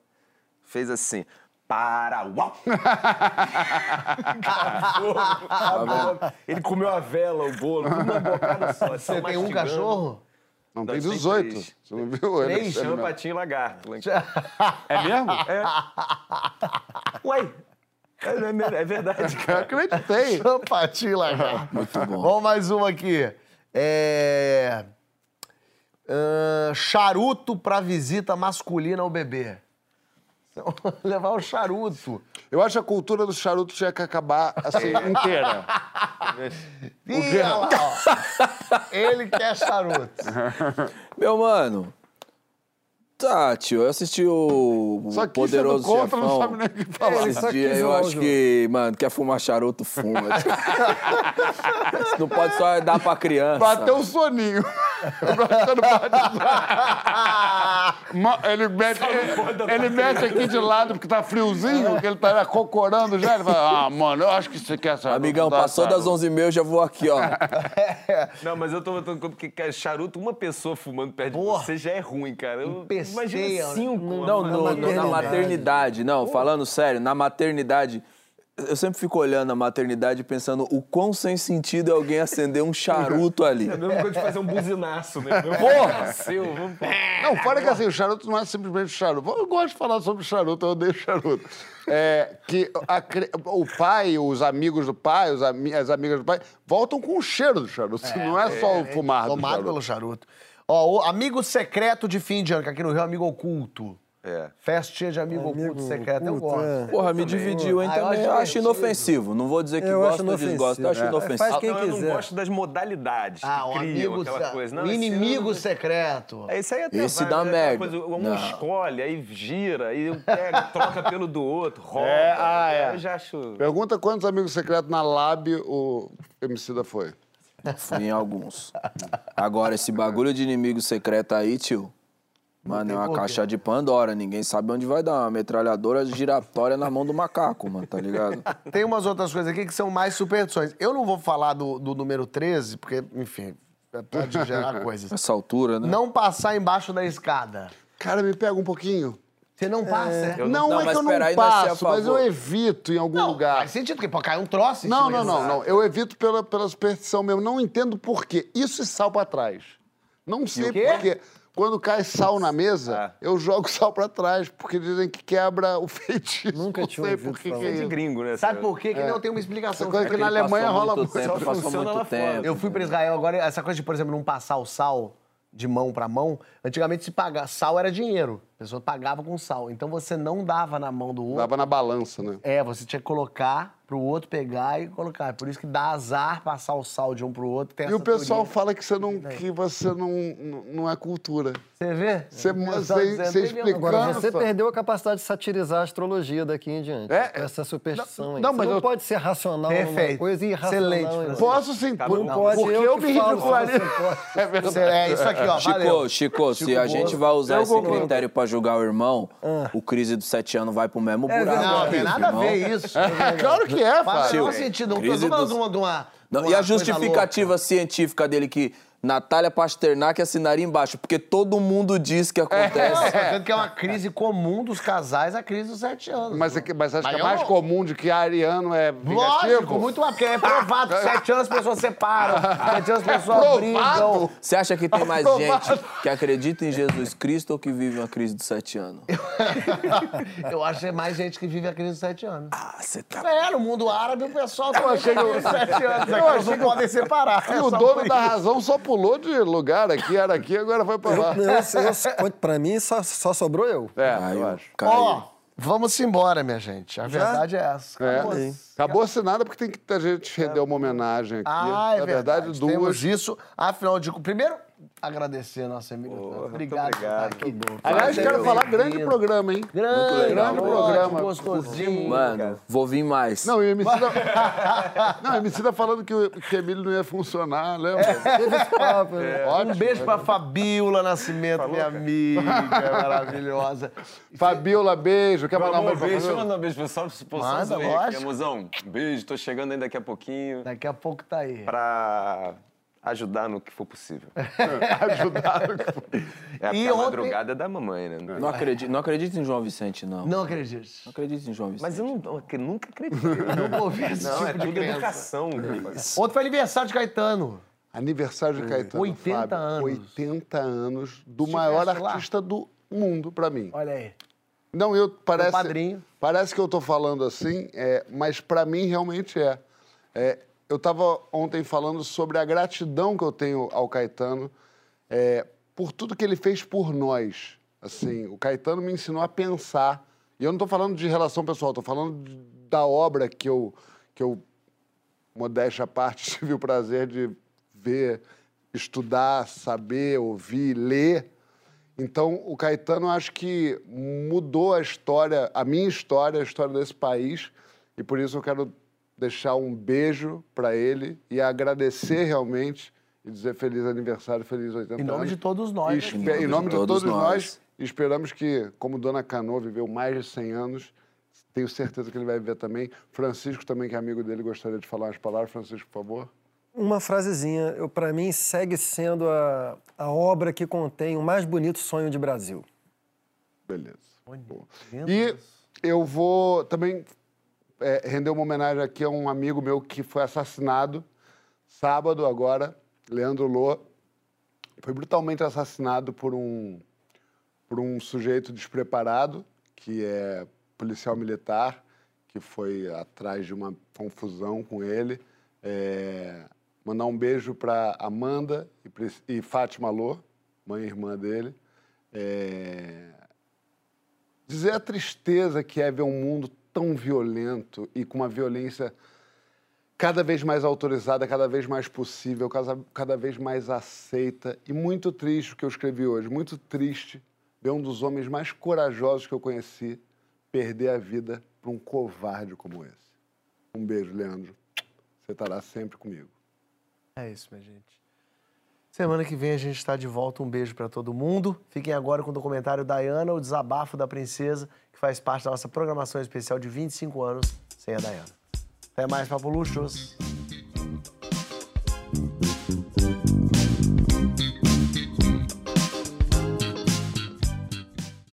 Fez assim. Para! Uau! *laughs* Acabou. Ele comeu a vela, o bolo, uma bocada só. Você tem um cachorro? Não, tem tem 18. três. Você não viu ele? Três, Ele chama patinho e lagarto. É mesmo? É. *laughs* Uai! É, é é verdade, Eu cara. acreditei. *laughs* Champatinho lagarto. Muito bom. Vamos mais uma aqui. É... ahn, charuto pra visita masculina ao bebê. *laughs* Levar o charuto. Eu acho que a cultura do charuto tinha que acabar assim, inteira. Ih, olha lá, ó. Ele quer charuto. *laughs* Meu mano. Tá, tio, eu assisti o, o Só que Poderoso não Chefão. sabe nem o que falar. Ele Esse só dia quis eu o acho que, mano, quer fumar charuto, fuma. Isso *laughs* não pode só dar pra criança. Bateu um soninho. Eu gosto quando bate. Ele mete, ele mete aqui de lado porque tá friozinho, que ele tá cocorando já. Ele fala, ah, mano, eu acho que você quer saber. Amigão, passou das 11h30, eu já vou aqui, ó. *laughs* Não, mas eu tô botando porque cara, charuto, uma pessoa fumando perto Porra. de você já é ruim, cara. Eu, imagina né? cinco. Não, no- na maternidade. Não, falando sério, na maternidade. Eu sempre fico olhando a maternidade e pensando o quão sem sentido é alguém acender um charuto ali. *laughs* É a mesma coisa de fazer um buzinaço, né? *laughs* Porra! Nasceu, vamos... Não, fora que assim, o charuto não é simplesmente charuto. Eu gosto de falar sobre charuto, eu odeio charuto. É que a o pai, os amigos do pai, os ami- as amigas do pai, voltam com o cheiro do charuto. não é só o fumar do Tomado charuto. pelo charuto. Ó, o amigo secreto de fim de ano, que aqui no Rio é amigo oculto. É. Festinha de amigo, Amigo oculto secreto, eu gosto. é. Porra, me dividiu, hein, Ah, eu também. acho Eu acho inofensivo. Não vou dizer que Eu gosto acho ou desgosto, eu acho inofensivo. É, inofensivo. faz quem Não, eu não quiser. gosto das modalidades Ah, que criam amigo, aquela coisa. Não, o inimigo não- secreto. É, isso aí até Esse vai, dá é merda. coisa, um Não. escolhe, aí gira, aí pega, *laughs* troca pelo do outro, rouba. É, ah, é. Eu já acho... Pergunta quantos amigos secretos na Lab o Emicida foi. Fui em alguns. Agora, esse bagulho de inimigo secreto aí, tio. Mano, é uma caixa de Pandora. Ninguém sabe onde vai dar. Uma metralhadora giratória na mão do macaco, mano, tá ligado? *laughs* Tem umas outras coisas aqui que são mais superstições. Eu não vou falar do, do número 13, porque, enfim, pode gerar *laughs* coisas. Essa altura, né? Não passar embaixo da escada. Cara, me pega um pouquinho. Você não passa? Eu Não, Não, é que eu não peraí, nós é a passo, mas eu evito em algum Não, lugar. faz sentido, porque pode cair um troço Não, não, não, não. Eu evito pela, pela superstição mesmo. Não entendo por quê. Isso e sal pra trás. Não sei por quê. Quando cai sal na mesa, Ah. eu jogo sal pra trás, porque dizem que quebra o *laughs* feitiço. Nunca tinha sei ouvido por que, falar. que é de gringo, né? Sabe por quê? Que não tem uma explicação. Essa coisa que Ele na Alemanha rola muito tempo, Só funciona muito lá fora. tempo. Eu fui pra Israel agora, essa coisa de, por exemplo, não passar o sal de mão pra mão, antigamente se pagava, sal era dinheiro. A pessoa pagava com sal. Então você não dava na mão do outro. Dava na balança, né? É, você tinha que colocar pro outro pegar e colocar. É por isso que dá azar passar o sal de um pro outro. Tem E o pessoal teoria. fala que você não, que você não, não- não é cultura. Você vê? Você, você, você. Agora, você perdeu a capacidade de satirizar a astrologia daqui em diante. É, com essa superstição aí. não, Você mas não eu- pode ser racional Perfeito. numa coisa e irracional Excelente. Posso sim, por, Não pode, porque eu eu, que me ridicularia. *laughs* É verdade. É isso aqui, ó. Chico, valeu. Chico, se Chico a gente vai usar Eu esse concordo. critério pra julgar o irmão, Ah. o crise dos sete anos vai pro mesmo É buraco. Não, tem nada a ver isso. *laughs* Claro que é, Faz o Fábio. menor sentido. Não Crise falando de uma... de uma- Não, e a justificativa científica dele que Natália Pasternak assinaria embaixo, porque todo mundo diz que acontece. tô dizendo que é uma crise comum dos casais, a crise dos sete anos. Mas, é que- mas acho Mas que é eu mais não- comum de que ariano é vingativo? Lógico, muito mais, porque é provado. Sete anos as pessoas separam, sete anos as pessoas Provado? brigam. Você acha que tem mais Aprovado. gente que acredita em Jesus Cristo ou que vive uma crise dos sete anos? *laughs* Eu acho que é mais gente que vive a crise dos sete anos. Ah, você tá. É, no mundo árabe o pessoal também achei tem que- crise dos sete anos. Eu achei não podem separar. E é o dono por da razão só pulou de lugar aqui, era aqui, agora foi pra lá. Eu, eu, eu, pra mim, só, só sobrou eu. É, eu acho. Ó, vamos embora, minha gente. A verdade é essa. É. Acabou. Acabou assinada porque tem que a gente render uma homenagem aqui. Ah, é Na verdade, verdade. duas. Temos isso. Afinal de Primeiro, agradecer nosso amigo. Porra, obrigado, muito por estar obrigado. aqui. Aliás, quero falar grande programa, hein? Grande, grande ótimo, programa. gostosinho. Mano, vou vir mais. Não, e o Emicida... *laughs* não, o Emicida falando que o que Emílio não ia funcionar, lembra? Esse papo, né? Ótimo. Um beijo pra Fabiola Nascimento, minha amiga maravilhosa. Fabiola, beijo. Quer mandar um beijo. Deixa eu mandar um beijo pro pessoal. Posso Manda, aqui, lógico. Amozão, beijo. Tô chegando aí daqui a pouquinho Daqui a pouco tá aí. pra ajudar no que for possível. *laughs* Ajudar no que for. É a, E a ontem- madrugada é da mamãe, né? Não acredito, não acredito em João Vicente, não. Não acredito. Não acredito em João Vicente. Mas eu, não, eu nunca acreditei. Nunca ouvi esse Não, tipo é de tudo educação. Ontem foi aniversário de Caetano. Aniversário de Caetano. 80 Fábio, anos. 80 anos do maior lá? artista do mundo, pra mim. Olha aí. Não, eu parece. padrinho. Parece que eu tô falando assim, é, mas pra mim realmente é. É, eu tava ontem falando sobre a gratidão que eu tenho ao Caetano é, por tudo que ele fez por nós. Assim, o Caetano me ensinou a pensar. E eu não tô falando de relação pessoal, tô falando da obra que eu, que eu modéstia à parte, *laughs* tive o prazer de ver, estudar, saber, ouvir, ler. Então, o Caetano, acho que mudou a história, a minha história, a história desse país, e por isso eu quero deixar um beijo para ele e agradecer realmente e dizer feliz aniversário, feliz 80 Em nome anos. de todos nós. E né? espe- em nome de todos, nós. nós. esperamos que, como Dona Canoa viveu mais de 100 anos, tenho certeza que ele vai viver também. Francisco também, que é amigo dele, gostaria de falar umas palavras. Francisco, por favor. Uma frasezinha, eu para mim segue sendo a, a obra que contém o mais bonito sonho de Brasil. Beleza. Boa. E eu vou também é, render uma homenagem aqui a um amigo meu que foi assassinado sábado agora, Leandro Lô. Foi brutalmente assassinado por um, por um sujeito despreparado, que é policial militar, que foi atrás de uma confusão com ele. É, mandar um beijo para Amanda e, e Fátima Lô, mãe e irmã dele. É, dizer a tristeza que é ver um mundo tão violento e com uma violência cada vez mais autorizada, cada vez mais possível, cada, cada vez mais aceita. E muito triste o que eu escrevi hoje, muito triste ver um dos homens mais corajosos que eu conheci perder a vida para um covarde como esse. Um beijo, Leandro. Você estará sempre comigo. É isso, minha gente. Semana que vem a gente está de volta. Um beijo para todo mundo. Fiquem agora com o documentário Diana, o desabafo da princesa, faz parte da nossa programação especial de 25 anos sem a Diana. Até mais, Papo Luxos.